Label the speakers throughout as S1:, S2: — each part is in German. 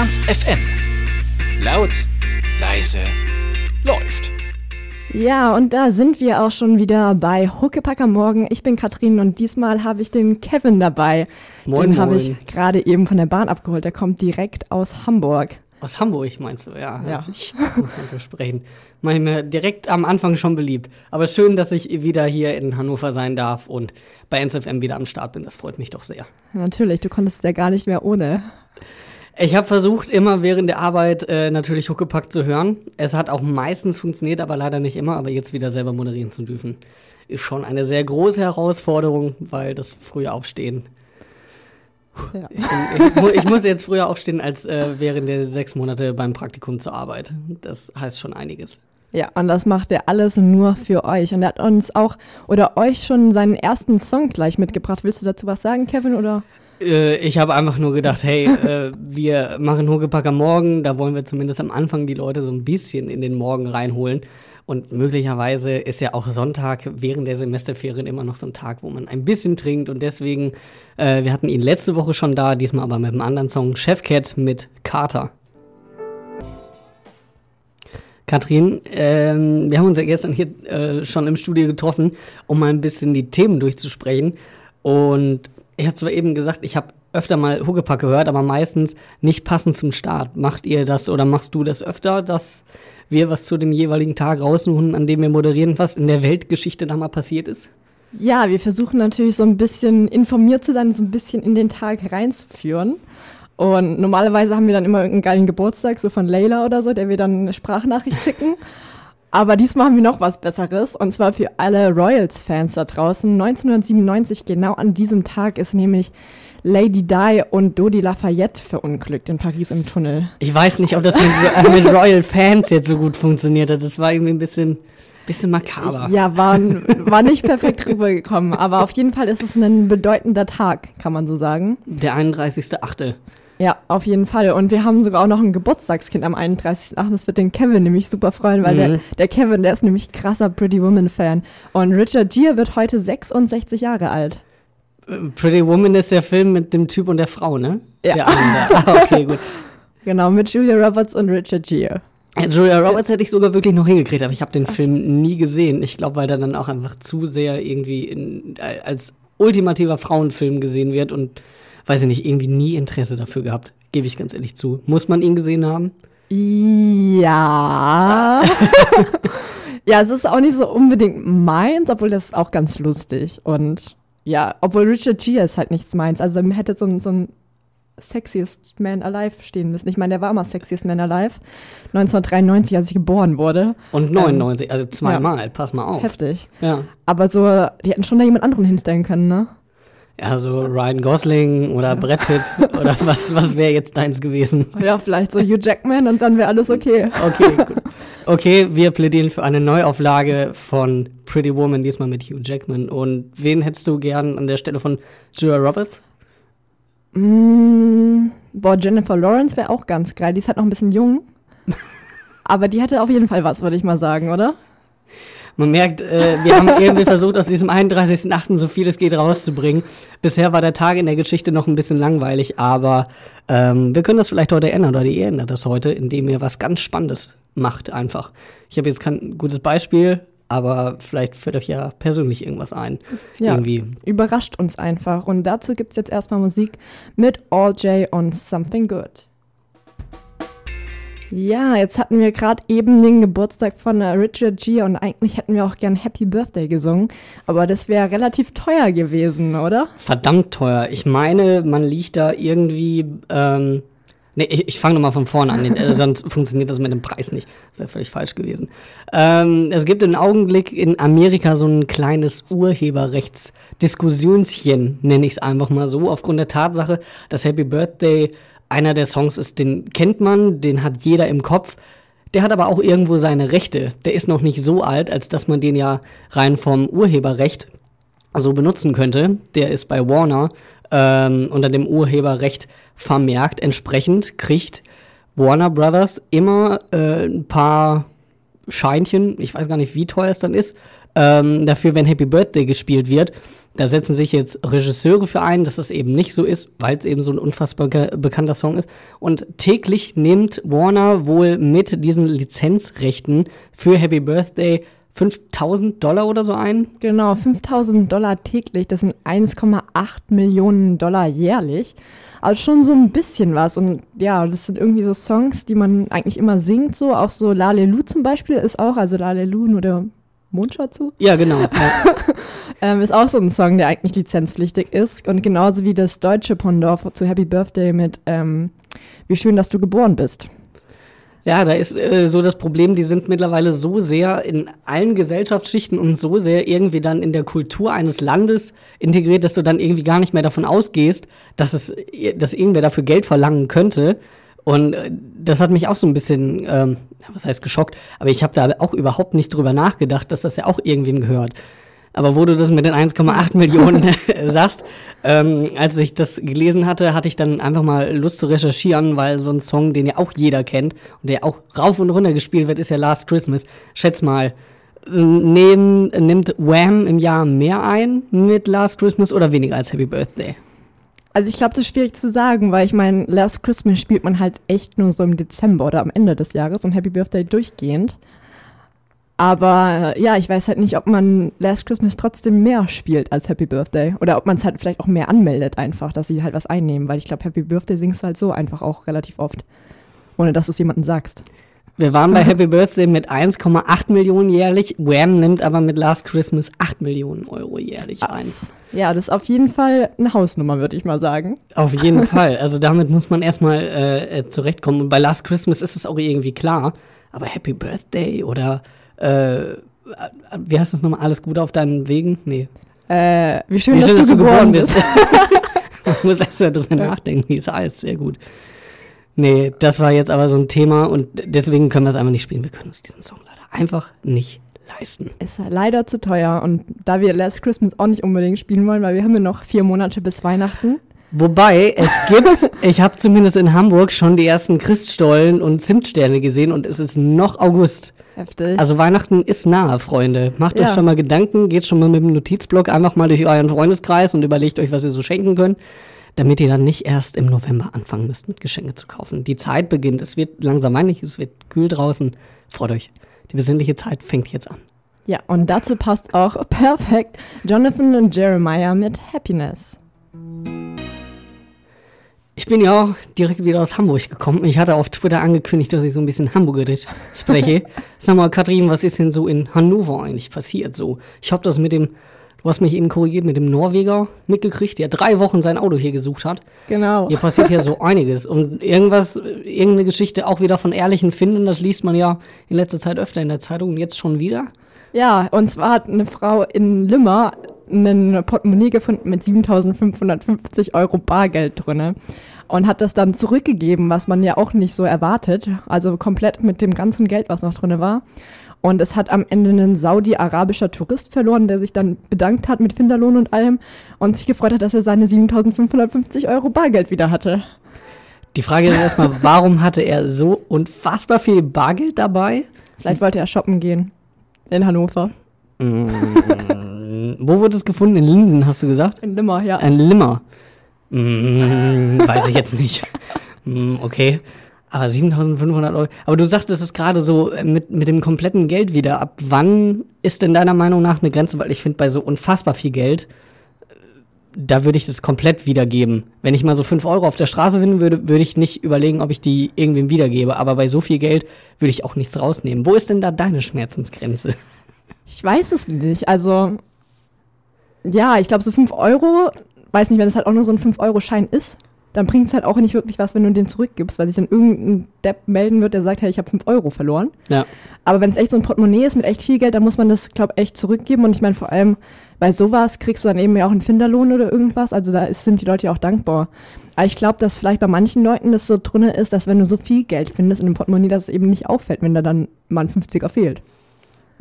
S1: Ernst FM. Laut, leise, läuft.
S2: Ja, und da sind wir auch schon wieder bei Huckepacker Morgen. Ich bin Katrin und diesmal habe ich den Kevin dabei.
S3: Moin,
S2: den habe ich gerade eben von der Bahn abgeholt. Der kommt direkt aus Hamburg.
S3: Aus Hamburg meinst du? Ja,
S2: Ja.
S3: also ich muss man so sprechen. Mach ich mir direkt am Anfang schon beliebt. Aber schön, dass ich wieder hier in Hannover sein darf und bei NSFM wieder am Start bin. Das freut mich doch sehr.
S2: Natürlich, du konntest ja gar nicht mehr ohne.
S3: Ich habe versucht, immer während der Arbeit äh, natürlich Huckepack zu hören. Es hat auch meistens funktioniert, aber leider nicht immer. Aber jetzt wieder selber moderieren zu dürfen, ist schon eine sehr große Herausforderung, weil das frühe Aufstehen.
S2: Ja.
S3: Ich, bin, ich, mu ich muss jetzt früher aufstehen als äh, während der sechs Monate beim Praktikum zur Arbeit. Das heißt schon einiges.
S2: Ja, und das macht er alles nur für euch. Und er hat uns auch oder euch schon seinen ersten Song gleich mitgebracht. Willst du dazu was sagen, Kevin? Oder?
S3: Äh, ich habe einfach nur gedacht, hey, äh, wir machen Huckepack am Morgen. Da wollen wir zumindest am Anfang die Leute so ein bisschen in den Morgen reinholen. Und möglicherweise ist ja auch Sonntag während der Semesterferien immer noch so ein Tag, wo man ein bisschen trinkt. Und deswegen, äh, wir hatten ihn letzte Woche schon da, diesmal aber mit einem anderen Song, Chefcat mit Carter. Katrin, ähm, wir haben uns ja gestern hier äh, schon im Studio getroffen, um mal ein bisschen die Themen durchzusprechen. Und ich habe zwar eben gesagt, ich habe öfter mal Huckepack gehört, aber meistens nicht passend zum Start. Macht ihr das oder machst du das öfter, dass wir was zu dem jeweiligen Tag raussuchen, an dem wir moderieren, was in der Weltgeschichte da mal passiert ist?
S2: Ja, wir versuchen natürlich so ein bisschen informiert zu sein, so ein bisschen in den Tag reinzuführen. Und normalerweise haben wir dann immer irgendeinen geilen Geburtstag, so von Layla oder so, der wir dann eine Sprachnachricht schicken. Aber diesmal haben wir noch was Besseres. Und zwar für alle Royals-Fans da draußen. 1997, genau an diesem Tag, ist nämlich Lady Di und Dodi Lafayette verunglückt in Paris im Tunnel.
S3: Ich weiß nicht, ob das mit, äh, mit Royal Fans jetzt so gut funktioniert hat. Das war irgendwie ein bisschen, bisschen makaber.
S2: Ja, war, war nicht perfekt rübergekommen. Aber auf jeden Fall ist es ein bedeutender Tag, kann man so sagen.
S3: Der 31.8.
S2: Ja, auf jeden Fall. Und wir haben sogar auch noch ein Geburtstagskind am 31.8. Das wird den Kevin nämlich super freuen, weil der,
S3: Mhm.
S2: der Kevin, der ist nämlich krasser Pretty Woman-Fan. Und Richard Gere wird heute 66 Jahre alt.
S3: Pretty Woman ist der Film mit dem Typ und der Frau, ne?
S2: Ja.
S3: Der. Ah, okay, gut.
S2: Genau, mit Julia Roberts und Richard Gere.
S3: Ja, Julia Roberts hätte ich sogar wirklich noch hingekriegt, aber ich habe den Film nie gesehen. Ich glaube, weil der dann auch einfach zu sehr irgendwie in, als ultimativer Frauenfilm gesehen wird und weiß ich nicht, irgendwie nie Interesse dafür gehabt. Gebe ich ganz ehrlich zu. Muss man ihn gesehen haben?
S2: Ja. ja, es ist auch nicht so unbedingt meins, obwohl das ist auch ganz lustig. Und ja, obwohl Richard Gere ist halt nichts meins. Also mir hätte so ein, so ein Sexiest Man Alive stehen müssen. Ich meine, der war immer Sexiest Man Alive. 1993, als ich geboren wurde.
S3: Und 99, also zweimal, pass mal auf.
S2: Heftig.
S3: Ja.
S2: Aber so, die hätten schon da jemand anderen hinstellen können, ne?
S3: Ja, so Ryan Gosling oder Brad Pitt oder was, was wäre jetzt deins gewesen?
S2: Ja, vielleicht so Hugh Jackman und dann wäre alles okay.
S3: Okay, gut. Okay, wir plädieren für eine Neuauflage von Pretty Woman, diesmal mit Hugh Jackman. Und wen hättest du gern an der Stelle von Julia Roberts?
S2: Mm, boah, Jennifer Lawrence wäre auch ganz geil. Die ist halt noch ein bisschen jung. Aber die hätte auf jeden Fall was, würde ich mal sagen, oder?
S3: Man merkt, äh, wir haben irgendwie versucht, aus diesem 31.8. so viel es geht rauszubringen. Bisher war der Tag in der Geschichte noch ein bisschen langweilig, aber ähm, wir können das vielleicht heute ändern oder ihr ändert das heute, indem ihr was ganz Spannendes macht einfach. Ich habe jetzt kein gutes Beispiel, aber vielleicht fällt euch ja persönlich irgendwas ein.
S2: Ja.
S3: Irgendwie.
S2: Überrascht uns einfach. Und dazu gibt es jetzt erstmal Musik mit All J und Something Good. Ja, jetzt hatten wir gerade eben den Geburtstag von äh, Richard Gere und eigentlich hätten wir auch gern Happy Birthday gesungen, aber das wäre relativ teuer gewesen, oder?
S3: Verdammt teuer. Ich meine, man liegt da irgendwie. Ähm, nee, ich, ich fange nochmal von vorne an, äh, sonst funktioniert das mit dem Preis nicht. Das wäre völlig falsch gewesen. Ähm, es gibt im Augenblick in Amerika so ein kleines Urheberrechtsdiskussionschen, nenne ich es einfach mal so, aufgrund der Tatsache, dass Happy Birthday einer der Songs ist, den kennt man, den hat jeder im Kopf. Der hat aber auch irgendwo seine Rechte. Der ist noch nicht so alt, als dass man den ja rein vom Urheberrecht so benutzen könnte. Der ist bei Warner ähm, unter dem Urheberrecht vermerkt. Entsprechend kriegt Warner Brothers immer äh, ein paar Scheinchen, ich weiß gar nicht, wie teuer es dann ist, ähm, dafür, wenn Happy Birthday gespielt wird. Da setzen sich jetzt Regisseure für ein, dass das eben nicht so ist, weil es eben so ein unfassbar bekannter Song ist. Und täglich nimmt Warner wohl mit diesen Lizenzrechten für Happy Birthday 5000 Dollar oder so ein.
S2: Genau, 5000 Dollar täglich, das sind 1,8 Millionen Dollar jährlich. Also schon so ein bisschen was. Und ja, das sind irgendwie so Songs, die man eigentlich immer singt, so. Auch so Lalelu zum Beispiel ist auch, also Lalelu, nur der Mondschau zu.
S3: Ja, genau. Ja.
S2: ähm, ist auch so ein Song, der eigentlich lizenzpflichtig ist. Und genauso wie das deutsche Pendant zu Happy Birthday mit ähm, Wie schön, dass du geboren bist.
S3: Ja, da ist äh, so das Problem, die sind mittlerweile so sehr in allen Gesellschaftsschichten und so sehr irgendwie dann in der Kultur eines Landes integriert, dass du dann irgendwie gar nicht mehr davon ausgehst, dass es, dass irgendwer dafür Geld verlangen könnte. Und äh, das hat mich auch so ein bisschen, ähm, was heißt geschockt, aber ich habe da auch überhaupt nicht drüber nachgedacht, dass das ja auch irgendwem gehört. Aber wo du das mit den 1,8 Millionen sagst, ähm, als ich das gelesen hatte, hatte ich dann einfach mal Lust zu recherchieren, weil so ein Song, den ja auch jeder kennt und der auch rauf und runter gespielt wird, ist ja Last Christmas. Schätz mal, nehm, nimmt Wham im Jahr mehr ein mit Last Christmas oder weniger als Happy Birthday?
S2: Also ich glaube, das ist schwierig zu sagen, weil ich meine, Last Christmas spielt man halt echt nur so im Dezember oder am Ende des Jahres und Happy Birthday durchgehend. Aber äh, ja, ich weiß halt nicht, ob man Last Christmas trotzdem mehr spielt als Happy Birthday. Oder ob man es halt vielleicht auch mehr anmeldet einfach, dass sie halt was einnehmen. Weil ich glaube, Happy Birthday singst du halt so einfach auch relativ oft. Ohne dass du es jemandem sagst.
S3: Wir waren bei Happy Birthday mit 1,8 Millionen jährlich. Wham nimmt aber mit Last Christmas 8 Millionen Euro jährlich ein.
S2: Ja, das ist auf jeden Fall eine Hausnummer, würde ich mal sagen.
S3: Auf jeden Fall. Also damit muss man erstmal äh, äh, zurechtkommen. Und bei Last Christmas ist es auch irgendwie klar. Aber Happy Birthday oder äh, wie heißt das nochmal? Alles Gute auf deinen Wegen? Nee.
S2: Äh, wie schön, wie dass, schön, du, dass du geboren bist.
S3: Man muss erst mal drüber nachdenken, wie es heißt. Sehr gut. Nee, das war jetzt aber so ein Thema und deswegen können wir es einfach nicht spielen. Wir können uns diesen Song leider einfach nicht leisten.
S2: Ist leider zu teuer und da wir Last Christmas auch nicht unbedingt spielen wollen, weil wir haben ja noch vier Monate bis Weihnachten.
S3: Wobei, es gibt, ich habe zumindest in Hamburg schon die ersten Christstollen und Zimtsterne gesehen und es ist noch August. Heftig. Also Weihnachten ist nahe, Freunde. Macht ja. euch schon mal Gedanken, geht schon mal mit dem Notizblock einfach mal durch euren Freundeskreis und überlegt euch, was ihr so schenken könnt, damit ihr dann nicht erst im November anfangen müsst, mit Geschenke zu kaufen. Die Zeit beginnt, es wird langsam weinig, es wird kühl draußen. Freut euch. Die besinnliche Zeit fängt jetzt an.
S2: Ja, und dazu passt auch perfekt Jonathan und Jeremiah mit Happiness.
S3: Ich bin ja auch direkt wieder aus Hamburg gekommen. Ich hatte auf Twitter angekündigt, dass ich so ein bisschen Hamburgerisch spreche. Sag mal, Kathrin, was ist denn so in Hannover eigentlich passiert so? Ich habe das mit dem, du hast mich eben korrigiert, mit dem Norweger mitgekriegt, der drei Wochen sein Auto hier gesucht hat.
S2: Genau.
S3: Hier passiert hier so einiges. Und irgendwas, irgendeine Geschichte auch wieder von ehrlichen Finden, das liest man ja in letzter Zeit öfter in der Zeitung und jetzt schon wieder.
S2: Ja, und zwar hat eine Frau in Limmer ein Portemonnaie gefunden mit 7550 Euro Bargeld drin und hat das dann zurückgegeben, was man ja auch nicht so erwartet. Also komplett mit dem ganzen Geld, was noch drin war. Und es hat am Ende ein saudi-arabischer Tourist verloren, der sich dann bedankt hat mit Finderlohn und allem und sich gefreut hat, dass er seine 7550 Euro Bargeld wieder hatte.
S3: Die Frage ist erstmal, warum hatte er so unfassbar viel Bargeld dabei?
S2: Vielleicht wollte er shoppen gehen. In Hannover.
S3: Mm, wo wurde es gefunden? In Linden, hast du gesagt?
S2: In Limmer, ja.
S3: In Limmer. Mm, weiß ich jetzt nicht. Mm, okay. Aber 7500 Euro. Aber du sagtest es gerade so äh, mit, mit dem kompletten Geld wieder. Ab wann ist denn deiner Meinung nach eine Grenze? Weil ich finde, bei so unfassbar viel Geld, äh, da würde ich das komplett wiedergeben. Wenn ich mal so 5 Euro auf der Straße finden würde, würde ich nicht überlegen, ob ich die irgendwem wiedergebe. Aber bei so viel Geld würde ich auch nichts rausnehmen. Wo ist denn da deine Schmerzensgrenze?
S2: Ich weiß es nicht. Also, ja, ich glaube, so 5 Euro weiß nicht, wenn es halt auch nur so ein 5-Euro-Schein ist, dann bringt es halt auch nicht wirklich was, wenn du den zurückgibst, weil sich dann irgendein Depp melden wird, der sagt, hey, ich habe 5 Euro verloren.
S3: Ja.
S2: Aber wenn es echt so ein Portemonnaie ist mit echt viel Geld, dann muss man das, glaube ich, echt zurückgeben. Und ich meine, vor allem bei sowas kriegst du dann eben ja auch einen Finderlohn oder irgendwas. Also da ist, sind die Leute ja auch dankbar. Aber ich glaube, dass vielleicht bei manchen Leuten das so drin ist, dass wenn du so viel Geld findest in einem Portemonnaie, dass es eben nicht auffällt, wenn da dann mal ein 50er fehlt.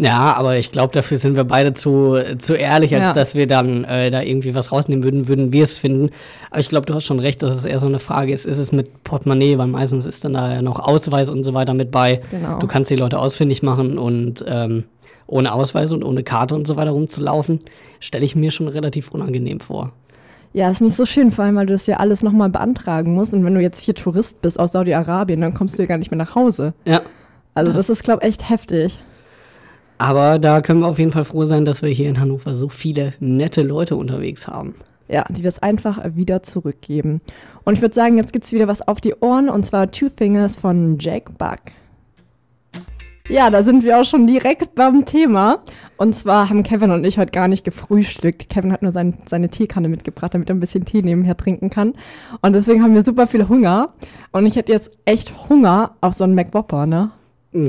S3: Ja, aber ich glaube, dafür sind wir beide zu, zu ehrlich, als
S2: Ja.
S3: dass wir dann äh, da irgendwie was rausnehmen würden, würden wir es finden. Aber ich glaube, du hast schon recht, dass es eher so eine Frage ist, ist es mit Portemonnaie, weil meistens ist dann da ja noch Ausweis und so weiter mit bei.
S2: Genau.
S3: Du kannst die Leute ausfindig machen und ähm, ohne Ausweis und ohne Karte und so weiter rumzulaufen, stelle ich mir schon relativ unangenehm vor.
S2: Ja, ist nicht so schön, vor allem, weil du das ja alles nochmal beantragen musst. Und wenn du jetzt hier Tourist bist aus Saudi-Arabien, dann kommst du ja gar nicht mehr nach Hause.
S3: Ja.
S2: Also das ist, glaube ich, echt heftig.
S3: Aber da können wir auf jeden Fall froh sein, dass wir hier in Hannover so viele nette Leute unterwegs haben.
S2: Ja, die das einfach wieder zurückgeben. Und ich würde sagen, jetzt gibt's wieder was auf die Ohren und zwar Two Fingers von Jack Buck. Ja, da sind wir auch schon direkt beim Thema. Und zwar haben Kevin und ich heute gar nicht gefrühstückt. Kevin hat nur sein, seine Teekanne mitgebracht, damit er ein bisschen Tee nebenher trinken kann. Und deswegen haben wir super viel Hunger. Und ich hätte jetzt echt Hunger auf so einen McWhopper, ne?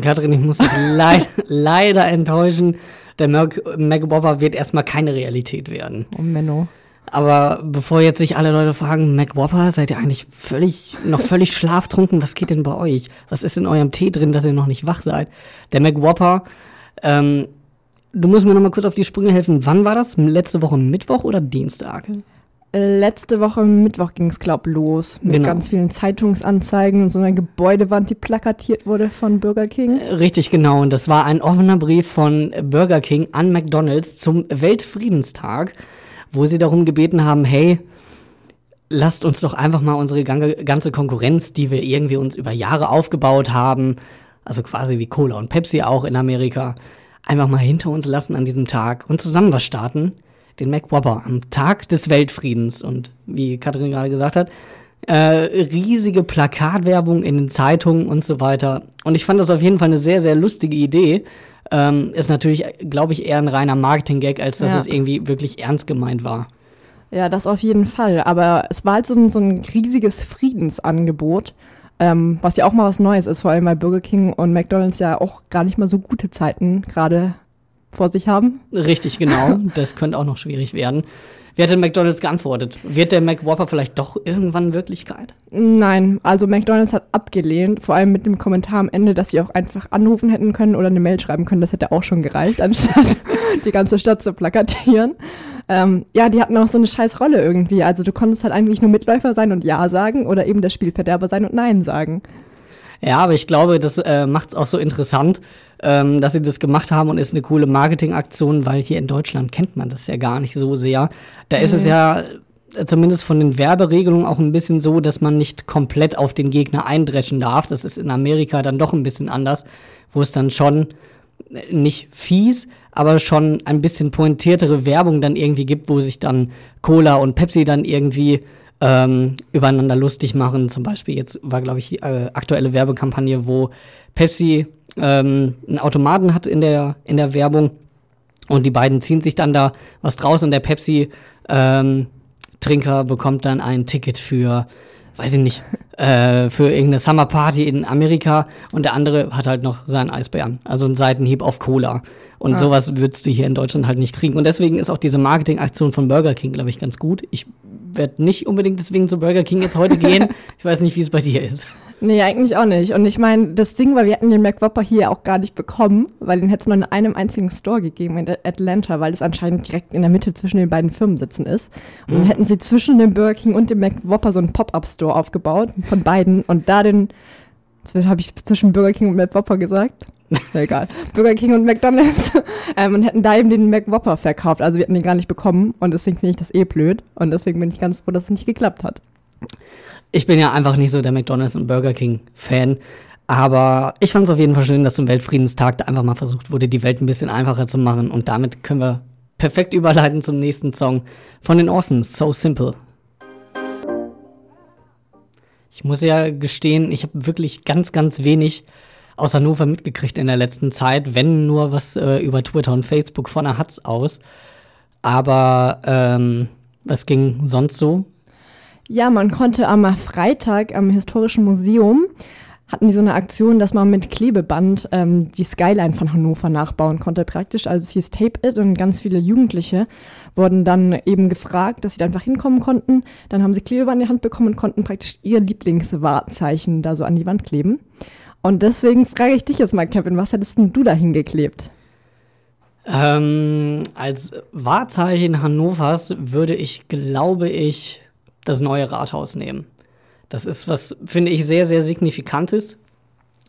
S3: Katrin, ich muss dich leid, leider enttäuschen. Der Mac, Mac Whopper wird erstmal keine Realität werden.
S2: Oh, Menno.
S3: Aber bevor jetzt sich alle Leute fragen, Mac Whopper, seid ihr eigentlich völlig, noch völlig schlaftrunken? Was geht denn bei euch? Was ist in eurem Tee drin, dass ihr noch nicht wach seid? Der Mac Whopper, ähm, du musst mir noch mal kurz auf die Sprünge helfen. Wann war das? Letzte Woche Mittwoch oder Dienstag?
S2: Letzte Woche Mittwoch ging's glaub los. Mit
S3: Genau.
S2: ganz vielen Zeitungsanzeigen und so einer Gebäudewand, die plakatiert wurde von Burger King.
S3: Richtig genau. Und das war ein offener Brief von Burger King an McDonald's zum Weltfriedenstag, wo sie darum gebeten haben, hey, lasst uns doch einfach mal unsere ganze ganze Konkurrenz, die wir irgendwie uns über Jahre aufgebaut haben, also quasi wie Cola und Pepsi auch in Amerika, einfach mal hinter uns lassen an diesem Tag und zusammen was starten. Den McWhopper am Tag des Weltfriedens. Und wie Katrin gerade gesagt hat, äh, riesige Plakatwerbung in den Zeitungen und so weiter. Und ich fand das auf jeden Fall eine sehr, sehr lustige Idee. Ähm, ist natürlich, glaube ich, eher ein reiner Marketing-Gag, als dass
S2: Ja.
S3: es irgendwie wirklich ernst gemeint war.
S2: Ja, das auf jeden Fall. Aber es war halt so ein, so ein riesiges Friedensangebot, ähm, was ja auch mal was Neues ist, vor allem weil Burger King und McDonalds ja auch gar nicht mal so gute Zeiten gerade vor sich haben.
S3: Richtig, genau. das könnte auch noch schwierig werden. Wie hat denn McDonalds geantwortet? Wird der McWhopper vielleicht doch irgendwann Wirklichkeit?
S2: Nein, also McDonalds hat abgelehnt, vor allem mit dem Kommentar am Ende, dass sie auch einfach anrufen hätten können oder eine Mail schreiben können. Das hätte auch schon gereicht, anstatt die ganze Stadt zu plakatieren. Ähm, ja, die hatten auch so eine scheiß Rolle irgendwie. Also du konntest halt eigentlich nur Mitläufer sein und Ja sagen oder eben der Spielverderber sein und Nein sagen.
S3: Ja, aber ich glaube, das äh, macht es auch so interessant, ähm, dass sie das gemacht haben und ist eine coole Marketingaktion, weil hier in Deutschland kennt man das ja gar nicht so sehr. Da ist es ja äh, zumindest von den Werberegelungen auch ein bisschen so, dass man nicht komplett auf den Gegner eindreschen darf. Das ist in Amerika dann doch ein bisschen anders, wo es dann schon äh, nicht fies, aber schon ein bisschen pointiertere Werbung dann irgendwie gibt, wo sich dann Cola und Pepsi dann irgendwie ähm, übereinander lustig machen. Zum Beispiel jetzt war, glaube ich, die äh, aktuelle Werbekampagne, wo Pepsi ähm, einen Automaten hat in der, in der Werbung und die beiden ziehen sich dann da was draus und der Pepsi ähm, Trinker bekommt dann ein Ticket für, weiß ich nicht, äh, für irgendeine Summer Party in Amerika und der andere hat halt noch seinen Eisbären, also einen Seitenhieb auf Cola. Und sowas würdest du hier in Deutschland halt nicht kriegen. Und deswegen ist auch diese Marketingaktion von Burger King, glaube ich, ganz gut. Ich werde nicht unbedingt deswegen zu Burger King jetzt heute gehen. Ich weiß nicht, wie es bei dir ist.
S2: Nee, eigentlich auch nicht. Und ich meine, das Ding war, wir hätten den McWhopper hier auch gar nicht bekommen, weil den hätte es nur in einem einzigen Store gegeben in Atlanta, weil es anscheinend direkt in der Mitte zwischen den beiden Firmensitzen ist. Und dann hätten sie zwischen dem Burger King und dem McWhopper so einen Pop-Up-Store aufgebaut von beiden und da den, habe ich zwischen Burger King und McWhopper gesagt. Egal. Burger King und McDonalds. ähm, und hätten da eben den McWhopper verkauft. Also wir hätten den gar nicht bekommen und deswegen finde ich das eh blöd. Und deswegen bin ich ganz froh, dass es nicht geklappt hat.
S3: Ich bin ja einfach nicht so der McDonalds und Burger King Fan. Aber ich fand es auf jeden Fall schön, dass zum Weltfriedenstag da einfach mal versucht wurde, die Welt ein bisschen einfacher zu machen. Und damit können wir perfekt überleiten zum nächsten Song von den Orsons, So Simple. Ich muss ja gestehen, ich habe wirklich ganz, ganz wenig aus Hannover mitgekriegt in der letzten Zeit, wenn nur was äh, über Twitter und Facebook von der Hatz aus. Aber ähm, was ging sonst so?
S2: Ja, man konnte am Freitag am Historischen Museum hatten die so eine Aktion, dass man mit Klebeband ähm, die Skyline von Hannover nachbauen konnte praktisch. Also es hieß Tape It und ganz viele Jugendliche wurden dann eben gefragt, dass sie da einfach hinkommen konnten. Dann haben sie Klebeband in die Hand bekommen und konnten praktisch ihr Lieblingswahrzeichen da so an die Wand kleben. Und deswegen frage ich dich jetzt mal, Kevin, was hättest du da hingeklebt?
S3: Ähm, als Wahrzeichen Hannovers würde ich, glaube ich, das neue Rathaus nehmen. Das ist was, finde ich, sehr, sehr signifikantes,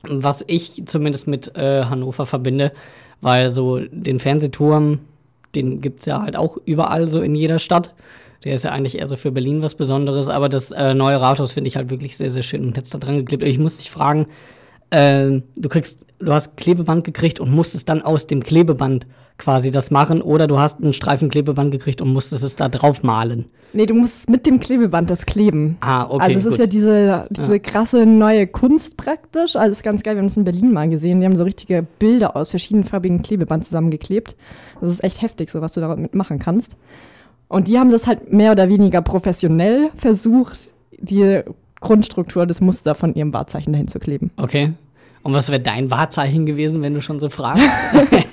S3: was ich zumindest mit äh, Hannover verbinde, weil so den Fernsehturm, den gibt es ja halt auch überall so in jeder Stadt. Der ist ja eigentlich eher so für Berlin was Besonderes, aber das äh, neue Rathaus finde ich halt wirklich sehr, sehr schön und jetzt da dran geklebt. Ich muss dich fragen, äh, du kriegst, du hast Klebeband gekriegt und musstest dann aus dem Klebeband quasi das machen oder du hast einen Streifen Klebeband gekriegt und musstest es da drauf malen.
S2: Nee, du musst mit dem Klebeband das kleben.
S3: Ah, okay.
S2: also es
S3: gut.
S2: ist ja diese, diese krasse neue Kunst praktisch. Also es ist ganz geil, wir haben es in Berlin mal gesehen. Die haben so richtige Bilder aus verschiedenfarbigen Klebeband zusammengeklebt. Das ist echt heftig, so was du damit machen kannst. Und die haben das halt mehr oder weniger professionell versucht, die Grundstruktur, das Muster von ihrem Wahrzeichen dahin zu kleben.
S3: okay. Und was wäre dein Wahrzeichen gewesen, wenn du schon so fragst?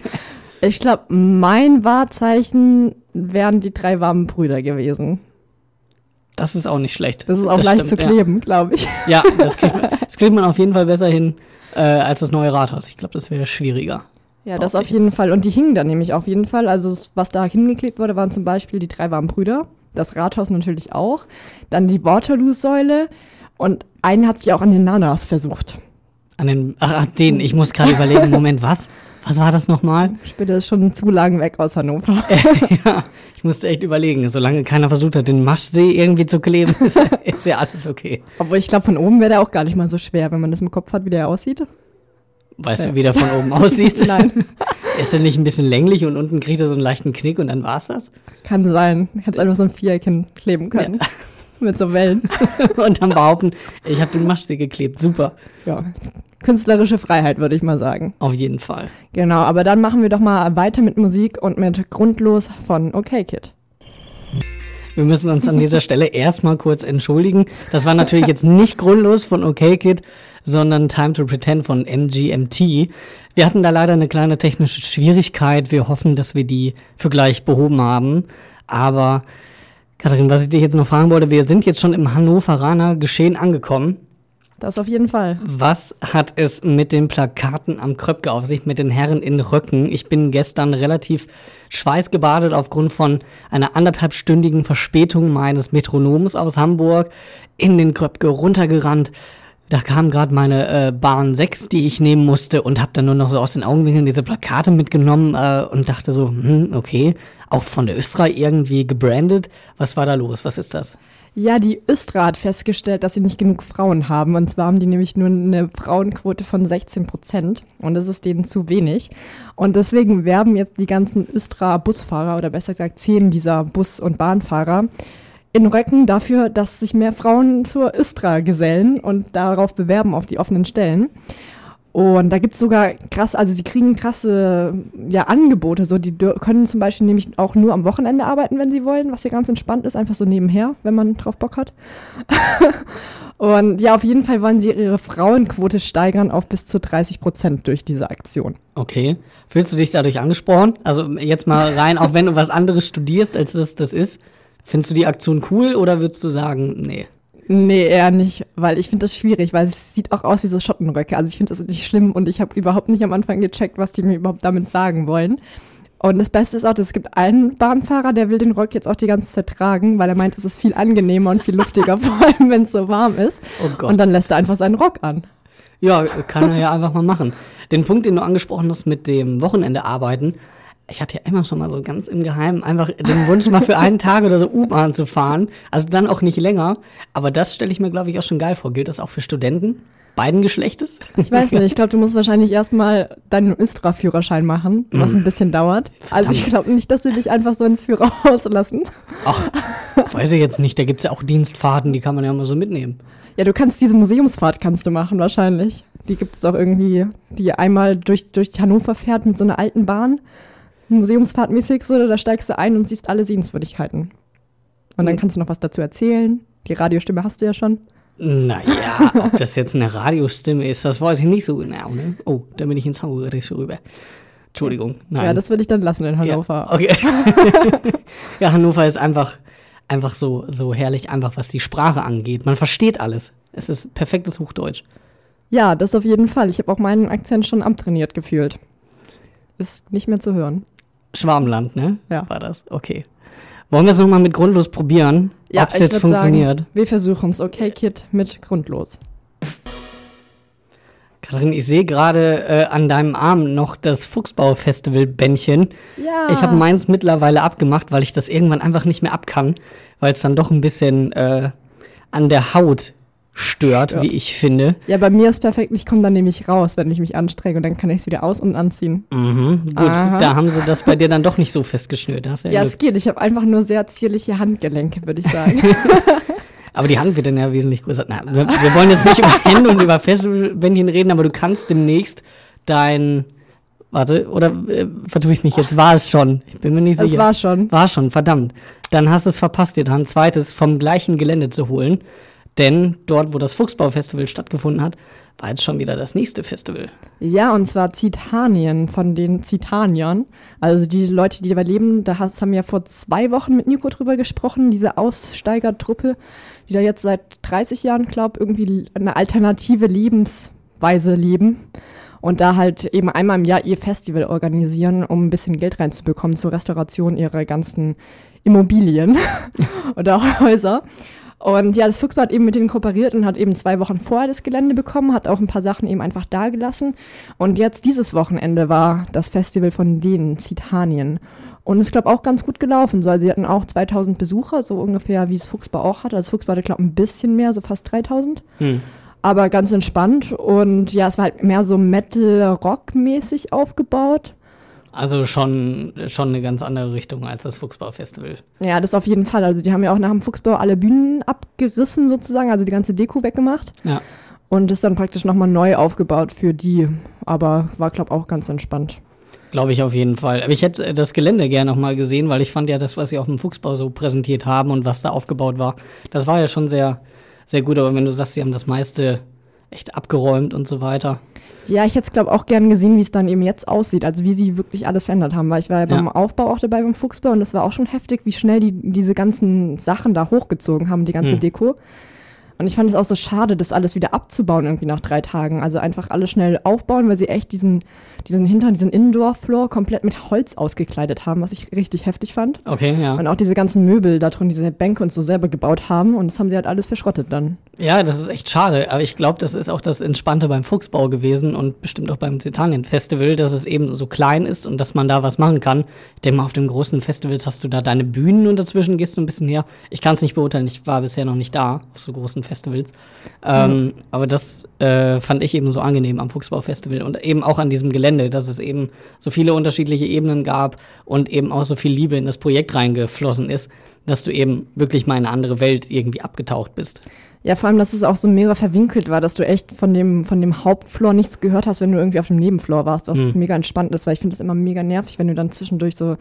S2: Ich glaube, mein Wahrzeichen wären die drei warmen Brüder gewesen.
S3: Das ist auch nicht schlecht.
S2: Das ist auch leicht
S3: stimmt,
S2: zu kleben, glaube ich.
S3: Ja, ja das, kriegt man, das kriegt man auf jeden Fall besser hin äh, als das neue Rathaus. Ich glaube, das wäre schwieriger.
S2: Ja, das auf jeden Fall. Und die hingen da nämlich auf jeden Fall. Also was da hingeklebt wurde, waren zum Beispiel die drei warmen Brüder, das Rathaus natürlich auch, dann die Waterloo-Säule und einen hat sich auch an den Nanas versucht.
S3: An den, ach, den, ich muss gerade überlegen, Moment, was? Was war das nochmal?
S2: Später ist schon zu lang weg aus Hannover.
S3: ja, ich musste echt überlegen. Solange keiner versucht hat, den Maschsee irgendwie zu kleben, ist, ist ja alles okay.
S2: Obwohl ich glaube, von oben wäre der auch gar nicht mal so schwer, wenn man das im Kopf hat, wie der aussieht.
S3: Weißt
S2: Ja.
S3: du, wie der von oben aussieht?
S2: Nein,
S3: Ist der nicht ein bisschen länglich und unten kriegt er so einen leichten Knick und dann war's das?
S2: kann sein. Hätte einfach so ein Viereck hinkleben können. Mit so Wellen.
S3: Und dann behaupten, ich habe den Maschsee geklebt. Super.
S2: Ja, künstlerische Freiheit, würde ich mal sagen.
S3: Auf jeden Fall.
S2: Genau, aber dann machen wir doch mal weiter mit Musik und mit Grundlos von OK Kid.
S3: Wir müssen uns an dieser Stelle erstmal kurz entschuldigen. Das war natürlich jetzt nicht grundlos von OK Kid, sondern Time to Pretend von MGMT. Wir hatten da leider eine kleine technische Schwierigkeit. Wir hoffen, dass wir die für gleich behoben haben. Aber, Katharin, was ich dich jetzt noch fragen wollte, wir sind jetzt schon im Hannoveraner Geschehen angekommen.
S2: Das auf jeden Fall.
S3: Was hat es mit den Plakaten am Kröpke auf sich, mit den Herren in Röcken? Ich bin gestern relativ schweißgebadet aufgrund von einer anderthalbstündigen Verspätung meines Metronoms aus Hamburg in den Kröpke runtergerannt. Da kam gerade meine äh, Bahn 6, die ich nehmen musste und habe dann nur noch so aus den Augenwinkeln diese Plakate mitgenommen äh, und dachte so, hm, okay, auch von der Östra irgendwie gebrandet. Was war da los? Was ist das?
S2: Ja, die Östra hat festgestellt, dass sie nicht genug Frauen haben. Und zwar haben die nämlich nur eine Frauenquote von 16 Prozent. Und das ist denen zu wenig. Und deswegen werben jetzt die ganzen Östra-Busfahrer oder besser gesagt zehn dieser Bus- und Bahnfahrer in Röcken dafür, dass sich mehr Frauen zur Östra gesellen und darauf bewerben auf die offenen Stellen. Und da gibt es sogar krass, also sie kriegen krasse ja, Angebote. So, die können zum Beispiel nämlich auch nur am Wochenende arbeiten, wenn sie wollen, was ja ganz entspannt ist, einfach so nebenher, wenn man drauf Bock hat. Und ja, auf jeden Fall wollen sie ihre Frauenquote steigern auf bis zu 30 Prozent durch diese Aktion.
S3: Okay. Fühlst du dich dadurch angesprochen? Also jetzt mal rein, auch wenn du was anderes studierst, als das das ist. Findest du die Aktion cool oder würdest du sagen, nee?
S2: Nee, eher nicht, weil ich finde das schwierig, weil es sieht auch aus wie so Schottenröcke. Also ich finde das nicht schlimm und ich habe überhaupt nicht am Anfang gecheckt, was die mir überhaupt damit sagen wollen. Und das Beste ist auch, es gibt einen Bahnfahrer, der will den Rock jetzt auch die ganze Zeit tragen, weil er meint, es ist viel angenehmer und viel luftiger, vor allem wenn es so warm ist.
S3: Oh Gott.
S2: Und dann lässt er einfach seinen Rock an.
S3: Ja, kann er ja einfach mal machen. Den Punkt, den du angesprochen hast mit dem Wochenende arbeiten, ich hatte ja immer schon mal so ganz im Geheimen einfach den Wunsch, mal für einen Tag oder so U-Bahn zu fahren. Also dann auch nicht länger. Aber das stelle ich mir, glaube ich, auch schon geil vor. Gilt das auch für Studenten? Beiden Geschlechtes?
S2: Ich weiß nicht, ich glaube, du musst wahrscheinlich erstmal deinen Östra-Führerschein machen, was ein bisschen dauert. Also ich glaube nicht, dass sie dich einfach so ins Führerhaus lassen.
S3: Ach, weiß ich jetzt nicht. Da gibt es ja auch Dienstfahrten, die kann man ja mal so mitnehmen.
S2: Ja, du kannst diese Museumsfahrt kannst du machen wahrscheinlich. Die gibt es doch irgendwie, die einmal durch, durch Hannover fährt mit so einer alten Bahn. Museumsfahrtmäßig so, da steigst du ein und siehst alle Sehenswürdigkeiten. Und dann
S3: Mhm.
S2: kannst du noch was dazu erzählen. Die Radiostimme hast du ja schon.
S3: Naja, ob das jetzt eine Radiostimme ist, das weiß ich nicht so genau. Ne? Oh, da bin ich ins Haus rüber. Entschuldigung. Nein.
S2: Ja, das würde ich dann lassen in Hannover.
S3: Ja, okay. ja, Hannover ist einfach, einfach so, so herrlich, einfach was die Sprache angeht. Man versteht alles. Es ist perfektes Hochdeutsch.
S2: Ja, das auf jeden Fall. Ich habe auch meinen Akzent schon abtrainiert gefühlt. Ist nicht mehr zu hören.
S3: Schwarmland, ne?
S2: Ja.
S3: War das? Okay. Wollen wir es nochmal mit grundlos probieren?
S2: Ja,
S3: ob es jetzt funktioniert?
S2: Sagen, wir versuchen es. Okay, Kid mit grundlos.
S3: Kathrin, ich sehe gerade äh, an deinem Arm noch das Fuchsbau-Festival-Bändchen.
S2: Ja.
S3: Ich habe meins mittlerweile abgemacht, weil ich das irgendwann einfach nicht mehr ab kann, weil es dann doch ein bisschen äh, an der Haut stört,
S2: Ja.
S3: wie ich finde.
S2: Ja, bei mir ist perfekt. Ich komme dann nämlich raus, wenn ich mich anstrenge und dann kann ich es wieder aus- und anziehen.
S3: Mhm, gut,
S2: Aha.
S3: da haben sie das bei dir dann doch nicht so festgeschnürt. Da hast du ja
S2: Ja, es geht. Ich habe einfach nur sehr zierliche Handgelenke, würde ich sagen.
S3: Aber die Hand wird dann ja wesentlich größer. Na, wir, wir wollen jetzt nicht über Hände und über Festivalbändchen reden, aber du kannst demnächst dein. Warte, oder äh, vertue ich mich jetzt? War es schon? Ich bin mir nicht
S2: Das
S3: sicher.
S2: war schon.
S3: War schon, verdammt. Dann hast du es verpasst, dir da ein zweites vom gleichen Gelände zu holen. Denn dort, wo das Fuchsbau-Festival stattgefunden hat, war jetzt schon wieder das nächste Festival.
S2: Ja, und zwar Zitanien von den Zitaniern. Also die Leute, die dabei leben, da haben wir ja vor zwei Wochen mit Nico drüber gesprochen, diese Aussteigertruppe, die da jetzt seit 30 Jahren, glaube irgendwie eine alternative Lebensweise leben. Und da halt eben einmal im Jahr ihr Festival organisieren, um ein bisschen Geld reinzubekommen zur Restauration ihrer ganzen Immobilien oder Häuser. Und ja, das Fuchsbau hat eben mit denen kooperiert und hat eben zwei Wochen vorher das Gelände bekommen, hat auch ein paar Sachen eben einfach da gelassen. Und jetzt dieses Wochenende war das Festival von denen, Zitanien. Und ist, glaube auch ganz gut gelaufen. So, also sie hatten auch 2000 Besucher, so ungefähr wie es Fuchsbau auch hat. Also das Fuchsbau hatte, glaube ein bisschen mehr, so fast 3000.
S3: Hm.
S2: Aber ganz entspannt. Und ja, es war halt mehr so Metal-Rock-mäßig aufgebaut.
S3: Also schon, schon eine ganz andere Richtung als das Fuchsbau-Festival.
S2: Ja, das auf jeden Fall. Also die haben ja auch nach dem Fuchsbau alle Bühnen abgerissen sozusagen, also die ganze Deko weggemacht.
S3: Ja.
S2: Und ist dann praktisch nochmal neu aufgebaut für die. Aber war, glaube auch ganz entspannt.
S3: Glaube ich auf jeden Fall. Aber ich hätte das Gelände gerne noch mal gesehen, weil ich fand ja das, was sie auf dem Fuchsbau so präsentiert haben und was da aufgebaut war, das war ja schon sehr, sehr gut. Aber wenn du sagst, sie haben das meiste echt abgeräumt und so weiter.
S2: Ja, ich hätte es, glaube auch gern gesehen, wie es dann eben jetzt aussieht. Also wie sie wirklich alles verändert haben. Weil ich war ja beim
S3: Ja.
S2: Aufbau auch dabei beim Fuchsbau und das war auch schon heftig, wie schnell die diese ganzen Sachen da hochgezogen haben, die ganze
S3: Hm.
S2: Deko. Und ich fand es auch so schade, das alles wieder abzubauen irgendwie nach drei Tagen. Also einfach alles schnell aufbauen, weil sie echt diesen, diesen Hintern, diesen Indoor-Floor komplett mit Holz ausgekleidet haben, was ich richtig heftig fand.
S3: Okay, ja.
S2: Und auch diese ganzen Möbel da drin, diese Bänke und so selber gebaut haben. Und das haben sie halt alles verschrottet dann.
S3: Ja, das ist echt schade. Aber ich glaube, das ist auch das Entspannte beim Fuchsbau gewesen und bestimmt auch beim Zitanien-Festival, dass es eben so klein ist und dass man da was machen kann. Ich denke mal, auf den großen Festivals hast du da deine Bühnen und dazwischen gehst du ein bisschen her. Ich kann es nicht beurteilen, ich war bisher noch nicht da auf so großen Festivals. Ähm, Aber das äh, fand ich eben so angenehm am Fuchsbau-Festival und eben auch an diesem Gelände, dass es eben so viele unterschiedliche Ebenen gab und eben auch so viel Liebe in das Projekt reingeflossen ist, dass du eben wirklich mal in eine andere Welt irgendwie abgetaucht bist.
S2: Ja, vor allem, dass es auch so mega verwinkelt war, dass du echt von dem, von dem Hauptfloor nichts gehört hast, wenn du irgendwie auf dem Nebenfloor warst, was
S3: Mhm.
S2: mega entspannt ist, weil ich finde das immer mega nervig, wenn du dann zwischendurch so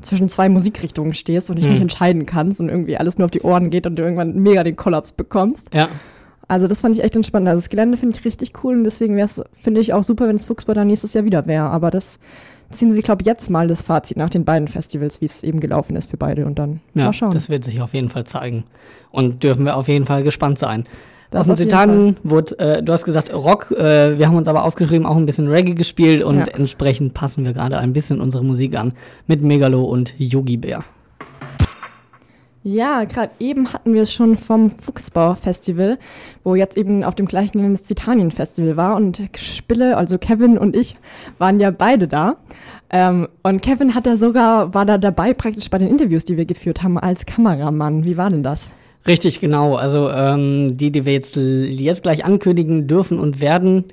S2: zwischen zwei Musikrichtungen stehst und dich
S3: Mhm.
S2: nicht entscheiden kannst und irgendwie alles nur auf die Ohren geht und du irgendwann mega den Kollaps bekommst.
S3: Ja,
S2: Also das fand ich echt entspannt. Also das Gelände finde ich richtig cool und deswegen wäre es, finde ich, auch super, wenn das Fuchsbau dann nächstes Jahr wieder wäre. Aber das ziehen sie, glaube ich, jetzt mal das Fazit nach den beiden Festivals, wie es eben gelaufen ist für beide und dann
S3: ja
S2: mal schauen.
S3: das wird sich auf jeden Fall zeigen. Und dürfen wir auf jeden Fall gespannt sein.
S2: Auf jeden
S3: Zitaten wurde, äh, du hast gesagt Rock, äh, wir haben uns aber aufgeschrieben, auch ein bisschen Reggae gespielt und
S2: Ja.
S3: entsprechend passen wir gerade ein bisschen unsere Musik an mit Megalo und Yogi Bär.
S2: Ja, gerade eben hatten wir es schon vom Fuchsbau-Festival, wo jetzt eben auf dem gleichen das Titanien-Festival war und Spille, also Kevin und ich, waren ja beide da. Ähm, und Kevin hat da sogar, war da dabei praktisch bei den Interviews, die wir geführt haben, als Kameramann. Wie war denn das?
S3: Richtig, genau. Also ähm, die, die wir jetzt, jetzt gleich ankündigen dürfen und werden,